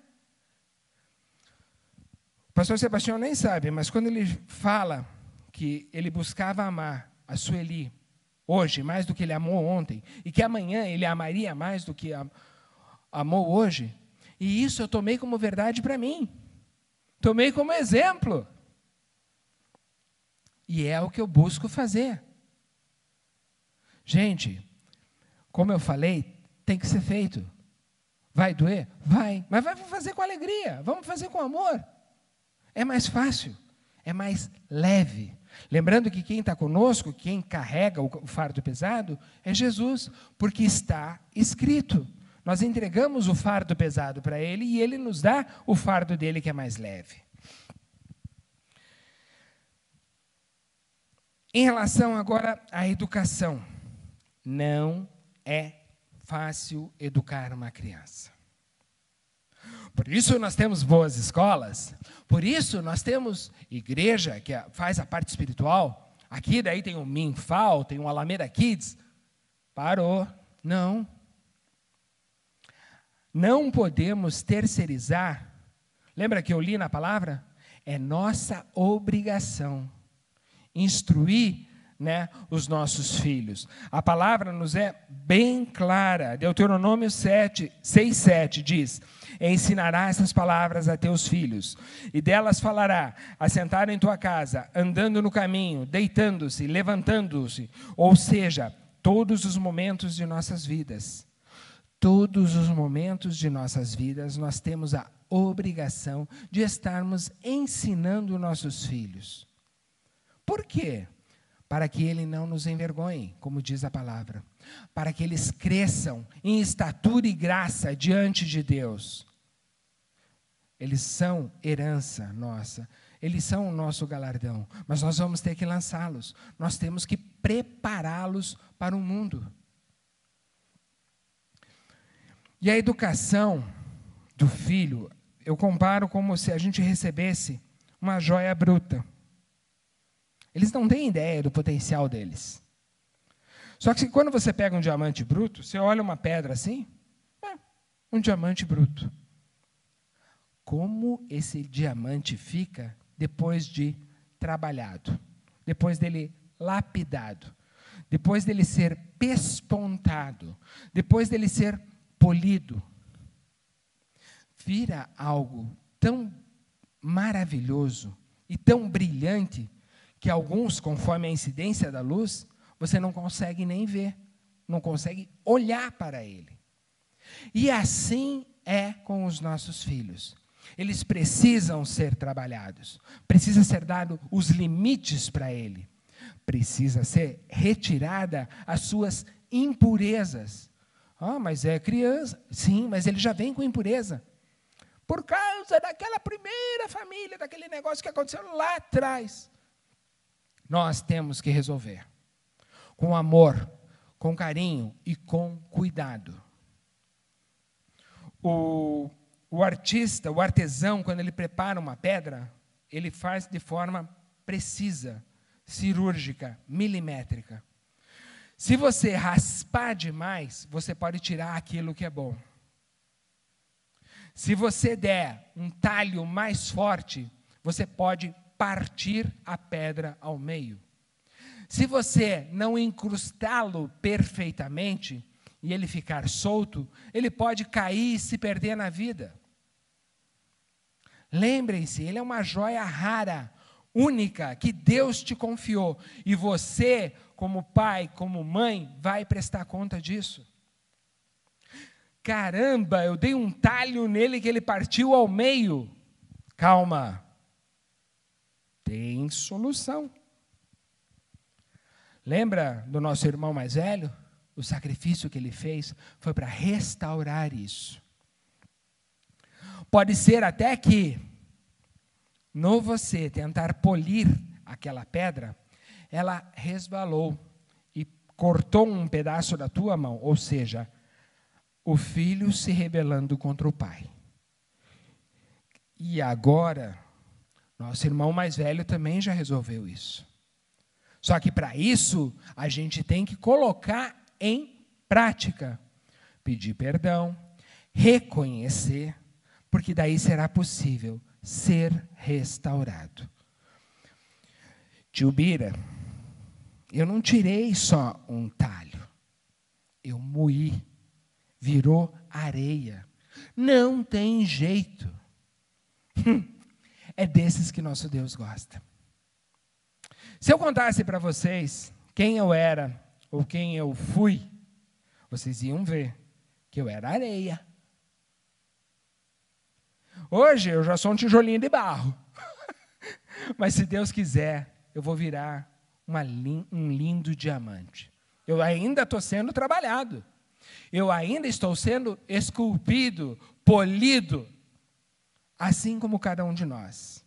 O pastor Sebastião nem sabe, mas quando ele fala que ele buscava amar a Sueli hoje mais do que ele amou ontem, e que amanhã ele amaria mais do que amou hoje. E isso eu tomei como verdade para mim. Tomei como exemplo. E é o que eu busco fazer. Gente, como eu falei, tem que ser feito. Vai doer? Vai. Mas vai fazer com alegria. Vamos fazer com amor. É mais fácil. É mais leve. Lembrando que quem está conosco, quem carrega o fardo pesado, é Jesus, porque está escrito. Nós entregamos o fardo pesado para Ele e Ele nos dá o fardo dele que é mais leve. Em relação agora à educação, não é fácil educar uma criança. Por isso nós temos boas escolas, por isso nós temos igreja que faz a parte espiritual. Aqui daí tem o Minfal, tem o Alameda Kids. Parou. Não. Não podemos terceirizar. Lembra que eu li na palavra? É nossa obrigação instruir né, os nossos filhos. A palavra nos é bem clara. Deuteronômio 7, 6, 7 diz: Ensinará essas palavras a teus filhos, e delas falará, assentado em tua casa, andando no caminho, deitando-se, levantando-se, ou seja, todos os momentos de nossas vidas. Todos os momentos de nossas vidas nós temos a obrigação de estarmos ensinando nossos filhos. Por quê? Para que ele não nos envergonhe, como diz a palavra. para que eles cresçam em estatura e graça diante de Deus. Eles são herança nossa, eles são o nosso galardão, mas nós vamos ter que lançá-los, nós temos que prepará-los para o mundo. E a educação do filho, eu comparo como se a gente recebesse uma joia bruta. Eles não têm ideia do potencial deles. Só que quando você pega um diamante bruto, você olha uma pedra assim, é um diamante bruto. Como esse diamante fica depois de trabalhado, depois dele lapidado, depois dele ser pespontado, depois dele ser polido, vira algo tão maravilhoso e tão brilhante que alguns, conforme a incidência da luz, você não consegue nem ver, não consegue olhar para ele. E assim é com os nossos filhos. Eles precisam ser trabalhados, precisa ser dado os limites para ele, precisa ser retirada as suas impurezas. Ah, mas é criança. Sim, mas ele já vem com impureza. Por causa daquela primeira família, daquele negócio que aconteceu lá atrás. Nós temos que resolver com amor, com carinho e com cuidado. O, o artista, o artesão, quando ele prepara uma pedra, ele faz de forma precisa, cirúrgica, milimétrica. Se você raspar demais, você pode tirar aquilo que é bom. Se você der um talho mais forte, você pode partir a pedra ao meio. Se você não incrustá-lo perfeitamente e ele ficar solto, ele pode cair e se perder na vida. Lembrem-se, ele é uma joia rara, única, que Deus te confiou. E você, como pai, como mãe, vai prestar conta disso. Caramba, eu dei um talho nele que ele partiu ao meio. Calma. Tem solução. Lembra do nosso irmão mais velho? O sacrifício que ele fez foi para restaurar isso. Pode ser até que, no você tentar polir aquela pedra, ela resvalou e cortou um pedaço da tua mão, ou seja, o filho se rebelando contra o pai. E agora, nosso irmão mais velho também já resolveu isso. Só que para isso, a gente tem que colocar em prática. Pedir perdão, reconhecer, porque daí será possível ser restaurado. Tio Bira, eu não tirei só um talho, eu moí, virou areia. Não tem jeito. É desses que nosso Deus gosta. Se eu contasse para vocês quem eu era ou quem eu fui, vocês iam ver que eu era areia. Hoje eu já sou um tijolinho de barro. Mas se Deus quiser, eu vou virar um lindo diamante. Eu ainda estou sendo trabalhado. Eu ainda estou sendo esculpido, polido, assim como cada um de nós.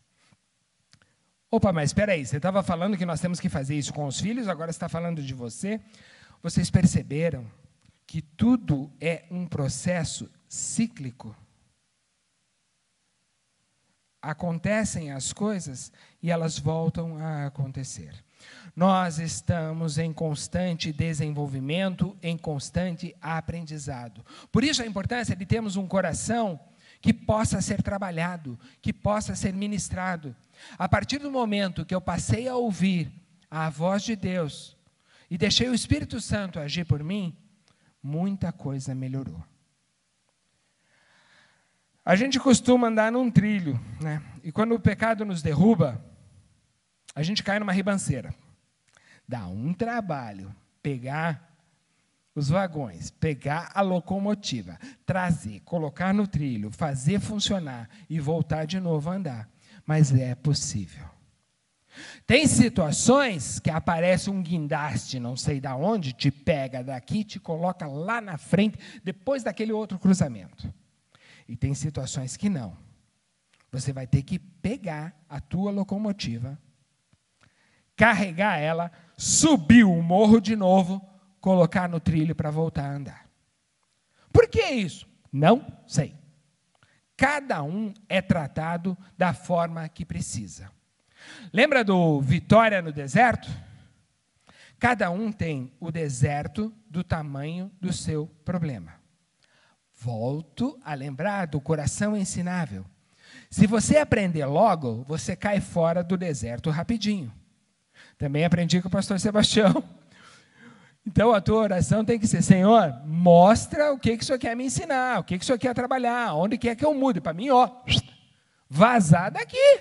Opa, mas espera aí, você estava falando que nós temos que fazer isso com os filhos, agora está falando de você. Vocês perceberam que tudo é um processo cíclico? Acontecem as coisas e elas voltam a acontecer. Nós estamos em constante desenvolvimento, em constante aprendizado. Por isso a importância de termos um coração que possa ser trabalhado, que possa ser ministrado. A partir do momento que eu passei a ouvir a voz de Deus e deixei o Espírito Santo agir por mim, muita coisa melhorou. A gente costuma andar num trilho, né? E quando o pecado nos derruba, a gente cai numa ribanceira. Dá um trabalho pegar os vagões, pegar a locomotiva, trazer, colocar no trilho, fazer funcionar e voltar de novo a andar. Mas é possível. Tem situações que aparece um guindaste, não sei da onde, te pega daqui, te coloca lá na frente, depois daquele outro cruzamento. E tem situações que não. Você vai ter que pegar a tua locomotiva, carregar ela, subir o morro de novo, colocar no trilho para voltar a andar. Por que isso? Não sei. Cada um é tratado da forma que precisa. Lembra do Vitória no deserto? Cada um tem o deserto do tamanho do seu problema. Volto a lembrar do coração ensinável. Se você aprender logo, você cai fora do deserto rapidinho. Também aprendi com o pastor Sebastião. Então a tua oração tem que ser: Senhor, mostra o que, que o Senhor quer me ensinar, o que, que o Senhor quer trabalhar, onde quer que eu mude. Para mim, ó, vazar daqui.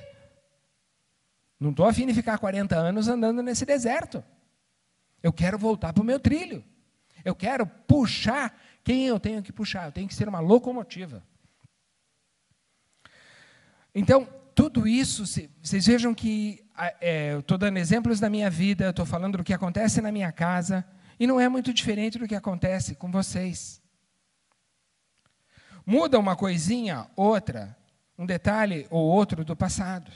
Não estou afim de ficar 40 anos andando nesse deserto. Eu quero voltar para o meu trilho. Eu quero puxar quem eu tenho que puxar. Eu tenho que ser uma locomotiva. Então, tudo isso, vocês vejam que é, eu estou dando exemplos da minha vida, estou falando do que acontece na minha casa, e não é muito diferente do que acontece com vocês. Muda uma coisinha, outra, um detalhe ou outro do passado.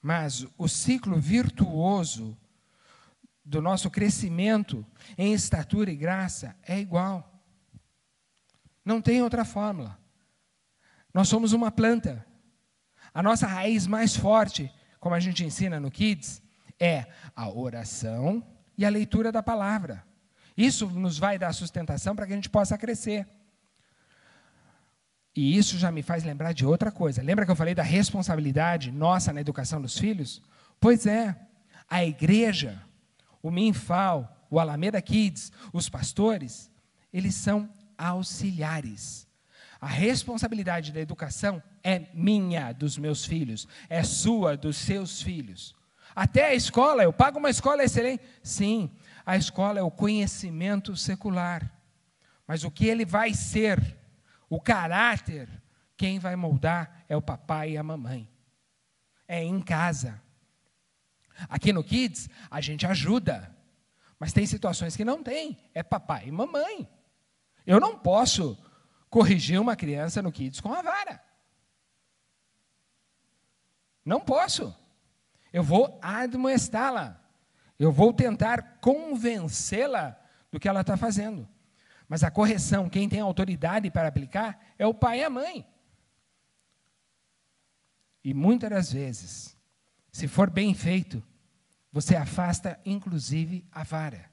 Mas o ciclo virtuoso do nosso crescimento em estatura e graça é igual. Não tem outra fórmula. Nós somos uma planta. A nossa raiz mais forte, como a gente ensina no Kids, é a oração e a leitura da palavra. Isso nos vai dar sustentação para que a gente possa crescer. E isso já me faz lembrar de outra coisa. Lembra que eu falei da responsabilidade nossa na educação dos filhos? Pois é, a igreja, o Minfal, o Alameda Kids, os pastores, eles são auxiliares. A responsabilidade da educação é minha, dos meus filhos, é sua, dos seus filhos. Até a escola, eu pago uma escola excelente. Sim, a escola é o conhecimento secular. Mas o que ele vai ser o caráter, quem vai moldar é o papai e a mamãe. É em casa. Aqui no Kids, a gente ajuda. Mas tem situações que não tem. É papai e mamãe. Eu não posso corrigir uma criança no Kids com a vara. Não posso. Eu vou admoestá-la. Eu vou tentar convencê-la do que ela está fazendo. Mas a correção, quem tem autoridade para aplicar, é o pai e a mãe. E muitas das vezes, se for bem feito, você afasta inclusive a vara.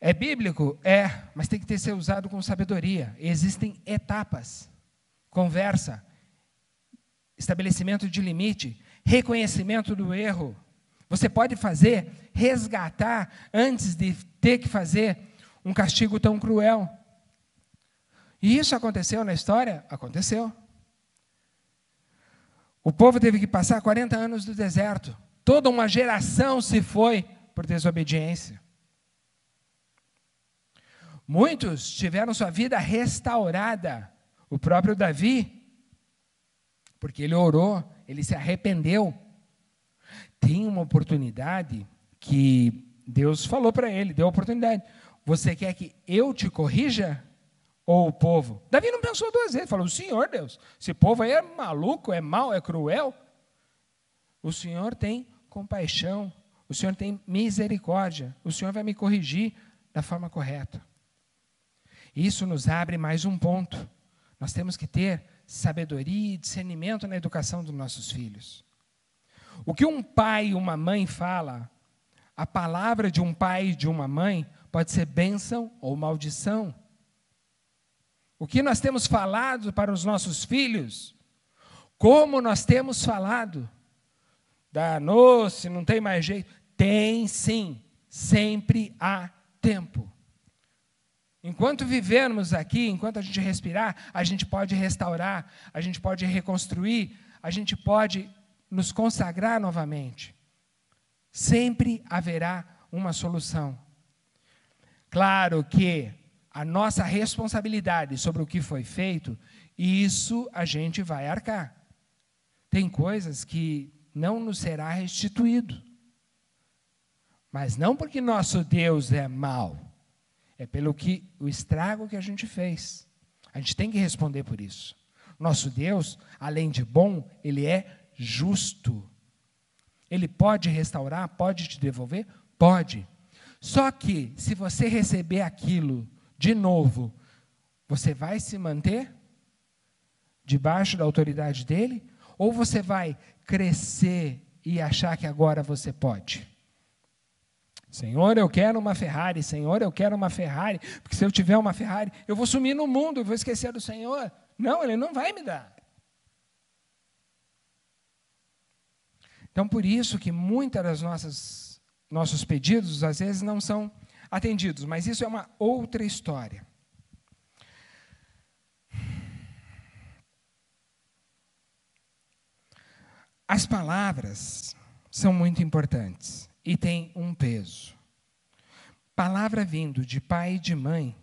É bíblico? É, mas tem que ter ser usado com sabedoria. Existem etapas: conversa, estabelecimento de limite, reconhecimento do erro. Você pode fazer, resgatar, antes de ter que fazer um castigo tão cruel. E isso aconteceu na história? Aconteceu. O povo teve que passar 40 anos no deserto. Toda uma geração se foi por desobediência. Muitos tiveram sua vida restaurada. O próprio Davi, porque ele orou, ele se arrependeu tem uma oportunidade que Deus falou para ele, deu a oportunidade. Você quer que eu te corrija? Ou o povo? Davi não pensou duas vezes, falou: Senhor Deus, esse povo aí é maluco, é mau, é cruel. O Senhor tem compaixão, o Senhor tem misericórdia, o Senhor vai me corrigir da forma correta. Isso nos abre mais um ponto. Nós temos que ter sabedoria e discernimento na educação dos nossos filhos. O que um pai e uma mãe fala, a palavra de um pai e de uma mãe pode ser bênção ou maldição. O que nós temos falado para os nossos filhos, como nós temos falado, danou-se, não tem mais jeito. Tem sim, sempre há tempo. Enquanto vivermos aqui, enquanto a gente respirar, a gente pode restaurar, a gente pode reconstruir, a gente pode nos consagrar novamente, sempre haverá uma solução. Claro que a nossa responsabilidade sobre o que foi feito, isso a gente vai arcar. Tem coisas que não nos será restituído. Mas não porque nosso Deus é mau, é pelo que o estrago que a gente fez. A gente tem que responder por isso. Nosso Deus, além de bom, ele é justo. Ele pode restaurar, pode te devolver? Pode. Só que, se você receber aquilo de novo, você vai se manter debaixo da autoridade dele? Ou você vai crescer e achar que agora você pode? Senhor, eu quero uma Ferrari. Senhor, eu quero uma Ferrari. Porque se eu tiver uma Ferrari, eu vou sumir no mundo, eu vou esquecer do Senhor. Não, Ele não vai me dar. Então, por isso que muitas das nossas nossos pedidos às vezes não são atendidos, mas isso é uma outra história. As palavras são muito importantes e têm um peso. Palavra vindo de pai e de mãe,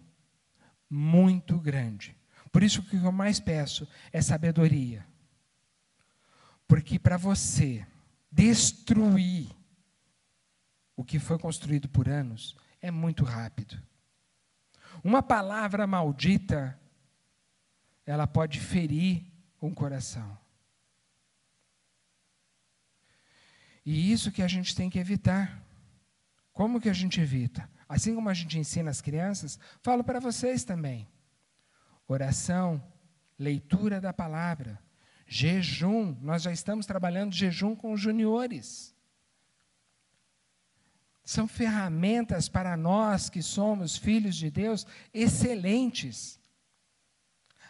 muito grande. Por isso que eu mais peço é sabedoria. Porque para você destruir o que foi construído por anos é muito rápido. Uma palavra maldita, ela pode ferir um coração. E isso que a gente tem que evitar. Como que a gente evita? Assim como a gente ensina as crianças, falo para vocês também. Oração, leitura da palavra, Jejum, nós já estamos trabalhando jejum com os juniores. São ferramentas para nós que somos filhos de Deus excelentes.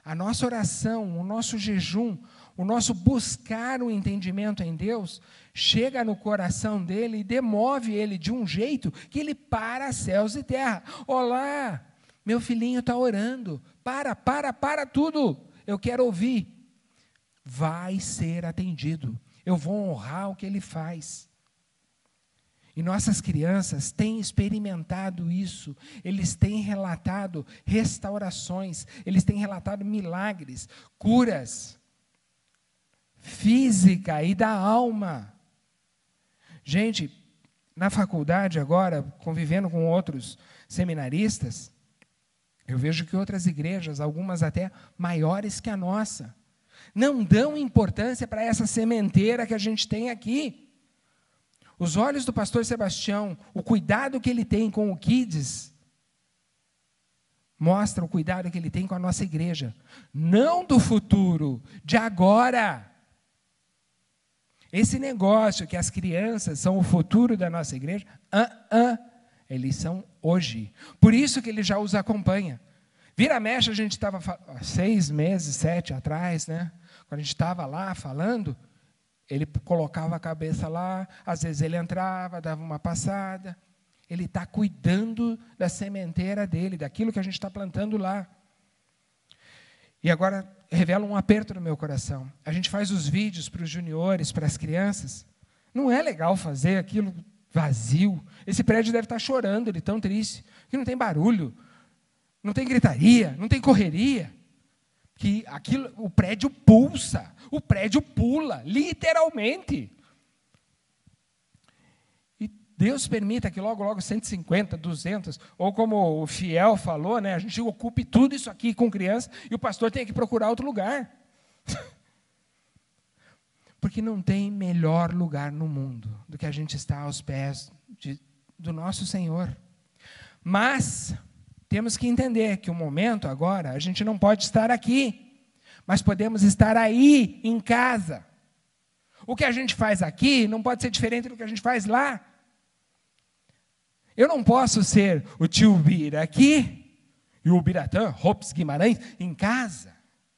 A nossa oração, o nosso jejum, o nosso buscar o entendimento em Deus, chega no coração dele e demove ele de um jeito que ele para céus e terra. Olá, meu filhinho está orando. Para, para, para tudo. Eu quero ouvir vai ser atendido. Eu vou honrar o que ele faz. E nossas crianças têm experimentado isso, eles têm relatado restaurações, eles têm relatado milagres, curas física e da alma. Gente, na faculdade agora, convivendo com outros seminaristas, eu vejo que outras igrejas, algumas até maiores que a nossa, não dão importância para essa sementeira que a gente tem aqui. Os olhos do pastor Sebastião, o cuidado que ele tem com o Kids, mostra o cuidado que ele tem com a nossa igreja. Não do futuro, de agora. Esse negócio que as crianças são o futuro da nossa igreja, uh -uh, eles são hoje. Por isso que ele já os acompanha. Vira mexe, a gente estava seis meses, sete atrás, né? Quando a gente estava lá falando, ele colocava a cabeça lá, às vezes ele entrava, dava uma passada. Ele está cuidando da sementeira dele, daquilo que a gente está plantando lá. E agora revela um aperto no meu coração. A gente faz os vídeos para os juniores, para as crianças. Não é legal fazer aquilo vazio. Esse prédio deve estar tá chorando, ele tão triste, que não tem barulho, não tem gritaria, não tem correria que aquilo, o prédio pulsa, o prédio pula, literalmente. Deus permita que logo, logo 150, 200, ou como o fiel falou, né, a gente ocupe tudo isso aqui com criança e o pastor tem que procurar outro lugar. Porque não tem melhor lugar no mundo do que a gente estar aos pés de, do nosso Senhor. Mas temos que entender que o momento agora, a gente não pode estar aqui, mas podemos estar aí, em casa. O que a gente faz aqui não pode ser diferente do que a gente faz lá. Eu não posso ser o tio Bira aqui e o Biratã, Hops Guimarães, em casa.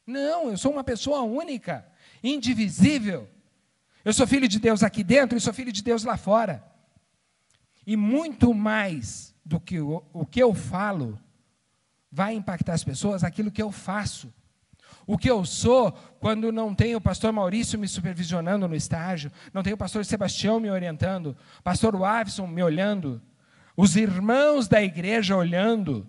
Não, eu sou uma pessoa única, indivisível. Eu sou filho de Deus aqui dentro e sou filho de Deus lá fora. E muito mais do que o, o que eu falo vai impactar as pessoas, aquilo que eu faço. O que eu sou quando não tem o pastor Maurício me supervisionando no estágio, não tem o pastor Sebastião me orientando, pastor Wavson me olhando, os irmãos da igreja olhando.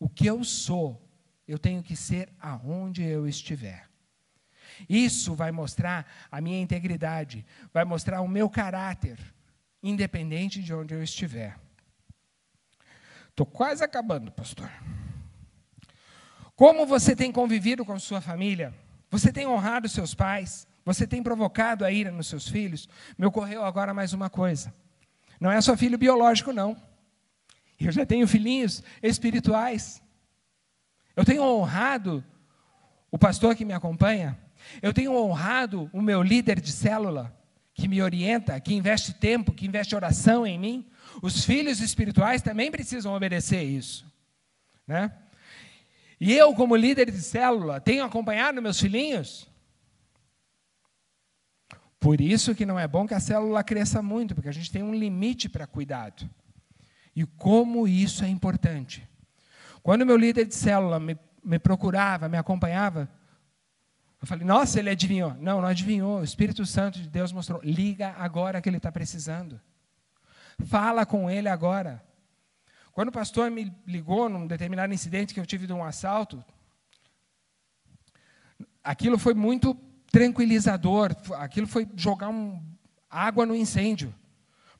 O que eu sou, eu tenho que ser aonde eu estiver. Isso vai mostrar a minha integridade, vai mostrar o meu caráter, independente de onde eu estiver. Estou quase acabando, pastor. Como você tem convivido com sua família? Você tem honrado seus pais? Você tem provocado a ira nos seus filhos? Me ocorreu agora mais uma coisa. Não é só filho biológico, não. Eu já tenho filhinhos espirituais. Eu tenho honrado o pastor que me acompanha. Eu tenho honrado o meu líder de célula, que me orienta, que investe tempo, que investe oração em mim. Os filhos espirituais também precisam obedecer isso. Né? E eu, como líder de célula, tenho acompanhado meus filhinhos. Por isso que não é bom que a célula cresça muito, porque a gente tem um limite para cuidado. E como isso é importante. Quando meu líder de célula me, me procurava, me acompanhava, eu falei, nossa, ele adivinhou. Não, não adivinhou. O Espírito Santo de Deus mostrou. Liga agora que ele está precisando. Fala com ele agora. Quando o pastor me ligou num determinado incidente que eu tive de um assalto, aquilo foi muito tranquilizador. Aquilo foi jogar um, água no incêndio.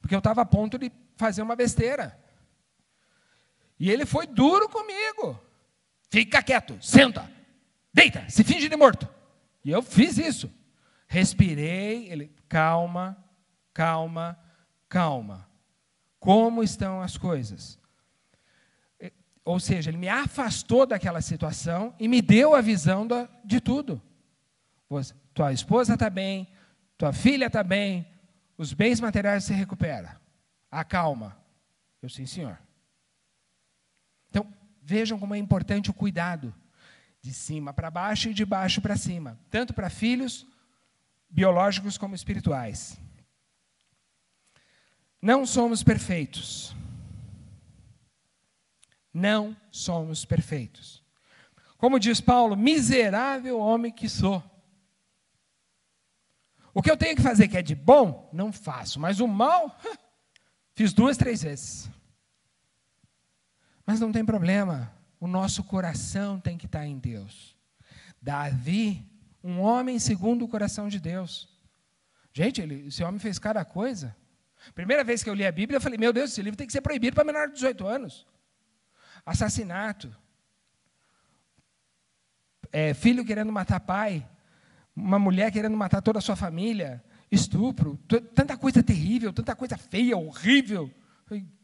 Porque eu estava a ponto de fazer uma besteira. E ele foi duro comigo. Fica quieto, senta, deita, se finge de morto. E eu fiz isso. Respirei, ele, calma, calma, calma. Como estão as coisas? Ou seja, ele me afastou daquela situação e me deu a visão de tudo. Tua esposa está bem, tua filha está bem, os bens materiais se recuperam. Acalma. Eu, sim, senhor. Então, vejam como é importante o cuidado de cima para baixo e de baixo para cima, tanto para filhos biológicos como espirituais. Não somos perfeitos. Não somos perfeitos. Como diz Paulo, miserável homem que sou. O que eu tenho que fazer que é de bom, não faço, mas o mal, fiz duas, três vezes. Mas não tem problema, o nosso coração tem que estar em Deus. Davi, um homem segundo o coração de Deus. Gente, ele, esse homem fez cada coisa. Primeira vez que eu li a Bíblia, eu falei: Meu Deus, esse livro tem que ser proibido para menor de 18 anos. Assassinato. É, filho querendo matar pai. Uma mulher querendo matar toda a sua família. Estupro. Tanta coisa terrível, tanta coisa feia, horrível.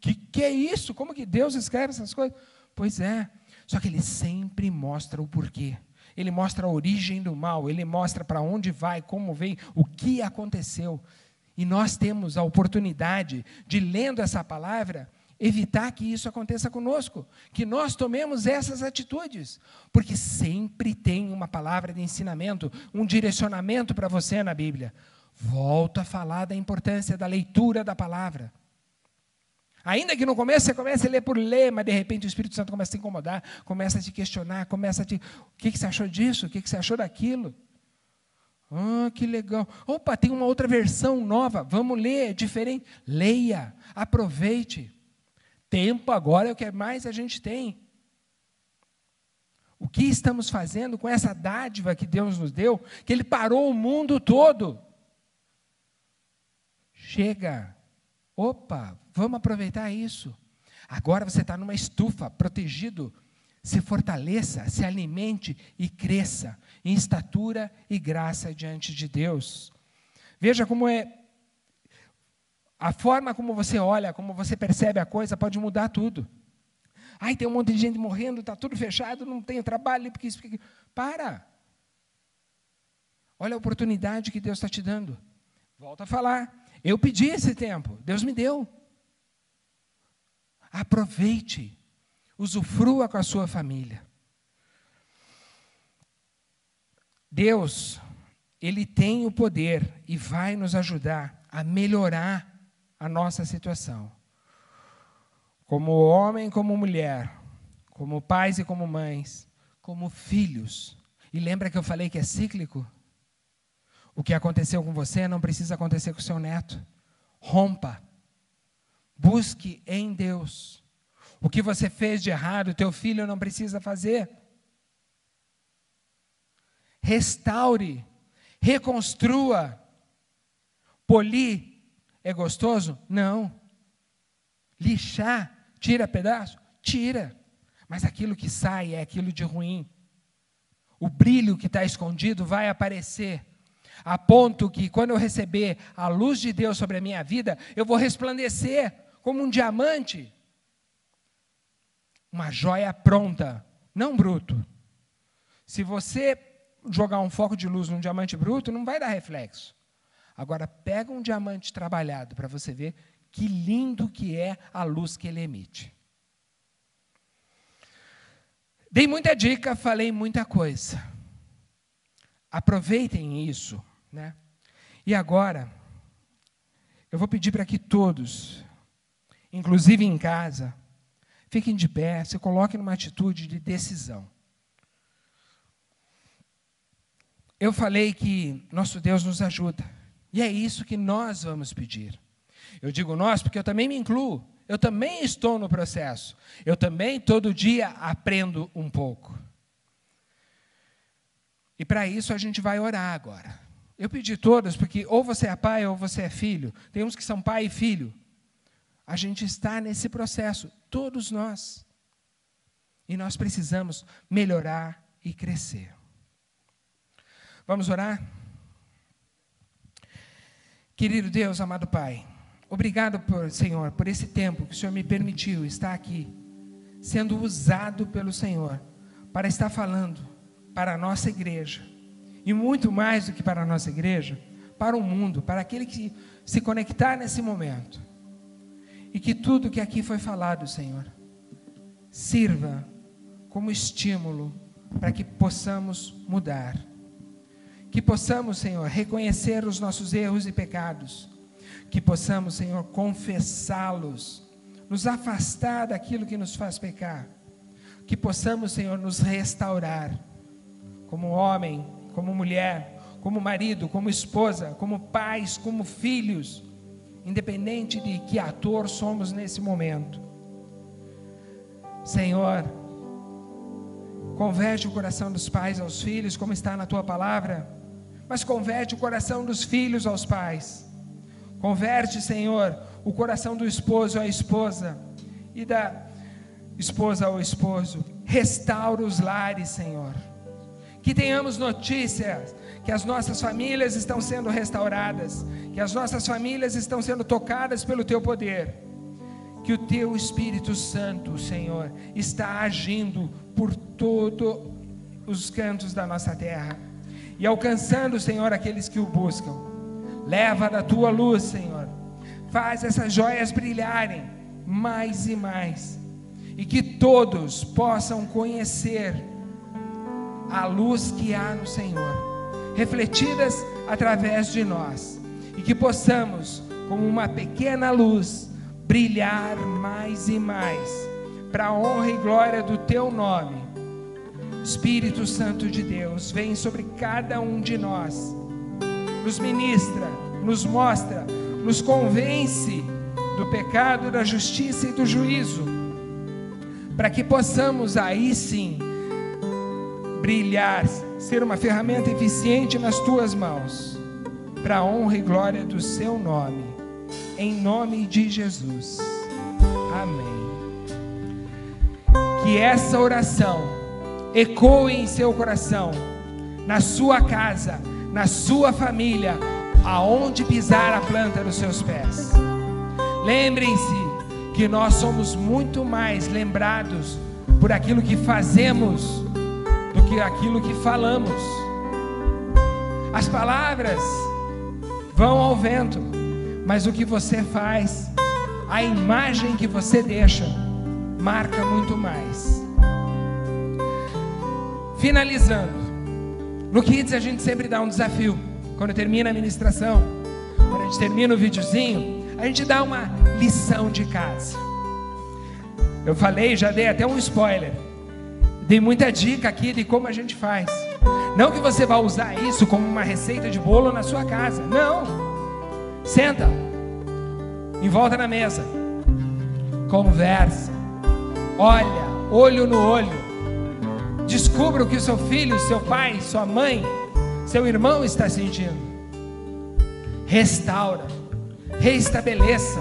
Que, que é isso? Como que Deus escreve essas coisas? Pois é. Só que ele sempre mostra o porquê. Ele mostra a origem do mal, ele mostra para onde vai, como vem, o que aconteceu. E nós temos a oportunidade de, lendo essa palavra, evitar que isso aconteça conosco, que nós tomemos essas atitudes, porque sempre tem uma palavra de ensinamento, um direcionamento para você na Bíblia. Volto a falar da importância da leitura da palavra. Ainda que no começo você comece a ler por ler, mas de repente o Espírito Santo começa a te incomodar, começa a te questionar, começa a te. O que, que você achou disso? O que, que você achou daquilo? Ah, que legal. Opa, tem uma outra versão nova. Vamos ler, é diferente. Leia, aproveite. Tempo agora é o que mais a gente tem. O que estamos fazendo com essa dádiva que Deus nos deu, que Ele parou o mundo todo? Chega. Opa, Vamos aproveitar isso. Agora você está numa estufa, protegido. Se fortaleça, se alimente e cresça em estatura e graça diante de Deus. Veja como é. A forma como você olha, como você percebe a coisa, pode mudar tudo. Ai, tem um monte de gente morrendo, está tudo fechado, não tenho trabalho, porque isso. Porque... Para! Olha a oportunidade que Deus está te dando. Volto a falar. Eu pedi esse tempo, Deus me deu. Aproveite, usufrua com a sua família. Deus, Ele tem o poder e vai nos ajudar a melhorar a nossa situação. Como homem, como mulher, como pais e como mães, como filhos. E lembra que eu falei que é cíclico? O que aconteceu com você não precisa acontecer com seu neto. Rompa Busque em Deus. O que você fez de errado, teu filho não precisa fazer. Restaure reconstrua. Polir é gostoso? Não. Lixar, tira pedaço? Tira. Mas aquilo que sai é aquilo de ruim. O brilho que está escondido vai aparecer. A ponto que, quando eu receber a luz de Deus sobre a minha vida, eu vou resplandecer como um diamante. Uma joia pronta, não bruto. Se você jogar um foco de luz num diamante bruto, não vai dar reflexo. Agora, pega um diamante trabalhado para você ver que lindo que é a luz que ele emite. Dei muita dica, falei muita coisa. Aproveitem isso, né? E agora, eu vou pedir para que todos, inclusive em casa, fiquem de pé, se coloquem numa atitude de decisão. Eu falei que nosso Deus nos ajuda. E é isso que nós vamos pedir. Eu digo nós porque eu também me incluo. Eu também estou no processo. Eu também todo dia aprendo um pouco. E para isso a gente vai orar agora. Eu pedi todas porque ou você é pai ou você é filho. Tem uns que são pai e filho. A gente está nesse processo, todos nós. E nós precisamos melhorar e crescer. Vamos orar? Querido Deus, amado Pai, obrigado, por, Senhor, por esse tempo que o Senhor me permitiu estar aqui, sendo usado pelo Senhor, para estar falando para a nossa igreja, e muito mais do que para a nossa igreja, para o mundo, para aquele que se conectar nesse momento. E que tudo que aqui foi falado, Senhor, sirva como estímulo para que possamos mudar que possamos, Senhor, reconhecer os nossos erros e pecados. Que possamos, Senhor, confessá-los, nos afastar daquilo que nos faz pecar. Que possamos, Senhor, nos restaurar como homem, como mulher, como marido, como esposa, como pais, como filhos, independente de que ator somos nesse momento. Senhor, converte o coração dos pais aos filhos, como está na tua palavra mas converte o coração dos filhos aos pais. Converte, Senhor, o coração do esposo à esposa e da esposa ao esposo. Restaura os lares, Senhor. Que tenhamos notícias que as nossas famílias estão sendo restauradas, que as nossas famílias estão sendo tocadas pelo teu poder. Que o teu Espírito Santo, Senhor, está agindo por todos os cantos da nossa terra e alcançando, Senhor, aqueles que o buscam. Leva da tua luz, Senhor. Faz essas joias brilharem mais e mais. E que todos possam conhecer a luz que há no Senhor, refletidas através de nós. E que possamos, como uma pequena luz, brilhar mais e mais, para a honra e glória do teu nome Espírito Santo de Deus, vem sobre cada um de nós, nos ministra, nos mostra, nos convence do pecado, da justiça e do juízo, para que possamos aí sim brilhar, ser uma ferramenta eficiente nas tuas mãos, para a honra e glória do seu nome, em nome de Jesus. Amém. Que essa oração ecoe em seu coração, na sua casa, na sua família, aonde pisar a planta dos seus pés. Lembrem-se que nós somos muito mais lembrados por aquilo que fazemos do que aquilo que falamos. As palavras vão ao vento, mas o que você faz, a imagem que você deixa, marca muito mais. Finalizando, no Kids a gente sempre dá um desafio. Quando termina a ministração, quando a gente termina o videozinho, a gente dá uma lição de casa. Eu falei, já dei até um spoiler. Dei muita dica aqui de como a gente faz. Não que você vá usar isso como uma receita de bolo na sua casa. Não. Senta. Em volta na mesa. Conversa. Olha, olho no olho Descubra o que seu filho, seu pai, sua mãe seu irmão está sentindo. Restaura, reestabeleça,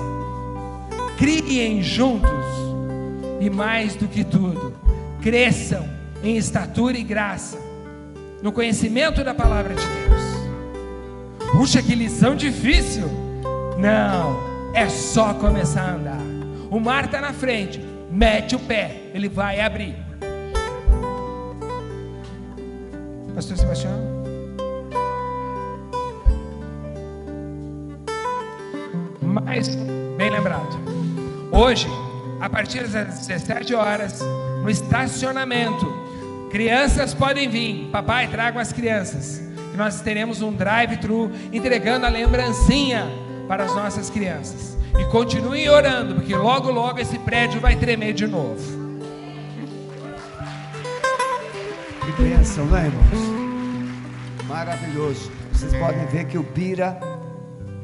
criem juntos e mais do que tudo, cresçam em estatura e graça, no conhecimento da palavra de Deus. Puxa, que lição difícil! Não, é só começar a andar. O mar está na frente, mete o pé, ele vai abrir. Pastor Sebastião? Mas, bem lembrado, hoje, a partir das 17 horas, no estacionamento, crianças podem vir. Papai, traga as crianças. nós teremos um drive-thru entregando a lembrancinha para as nossas crianças. E continuem orando, porque logo, logo esse prédio vai tremer de novo. Que bênção, né, irmãos? Maravilhoso. Vocês podem ver que o Bira,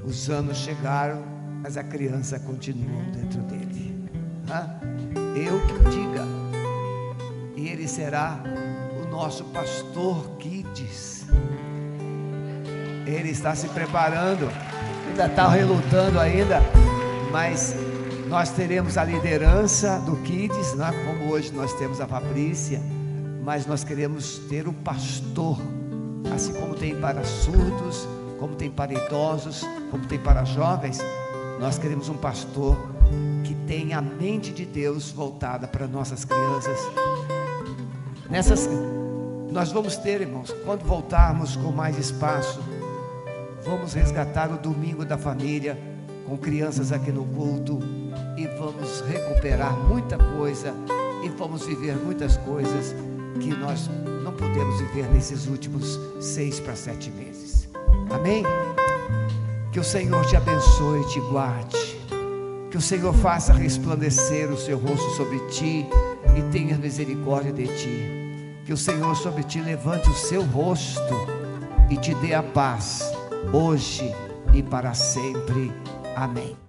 os anos chegaram, mas a criança continua dentro dele. Eu que o diga. E ele será o nosso pastor Kids. Ele está se preparando, ainda está relutando ainda, mas nós teremos a liderança do Kids, né? como hoje nós temos a Fabrícia mas nós queremos ter o pastor, assim como tem para surdos, como tem para idosos, como tem para jovens, nós queremos um pastor que tenha a mente de Deus voltada para nossas crianças. Nessas nós vamos ter, irmãos, quando voltarmos com mais espaço, vamos resgatar o domingo da família com crianças aqui no culto e vamos recuperar muita coisa e vamos viver muitas coisas que nós podemos viver nesses últimos seis para sete meses. Amém? Que o Senhor te abençoe e te guarde. Que o Senhor faça resplandecer o seu rosto sobre ti e tenha misericórdia de ti. Que o Senhor sobre ti levante o seu rosto e te dê a paz, hoje e para sempre. Amém.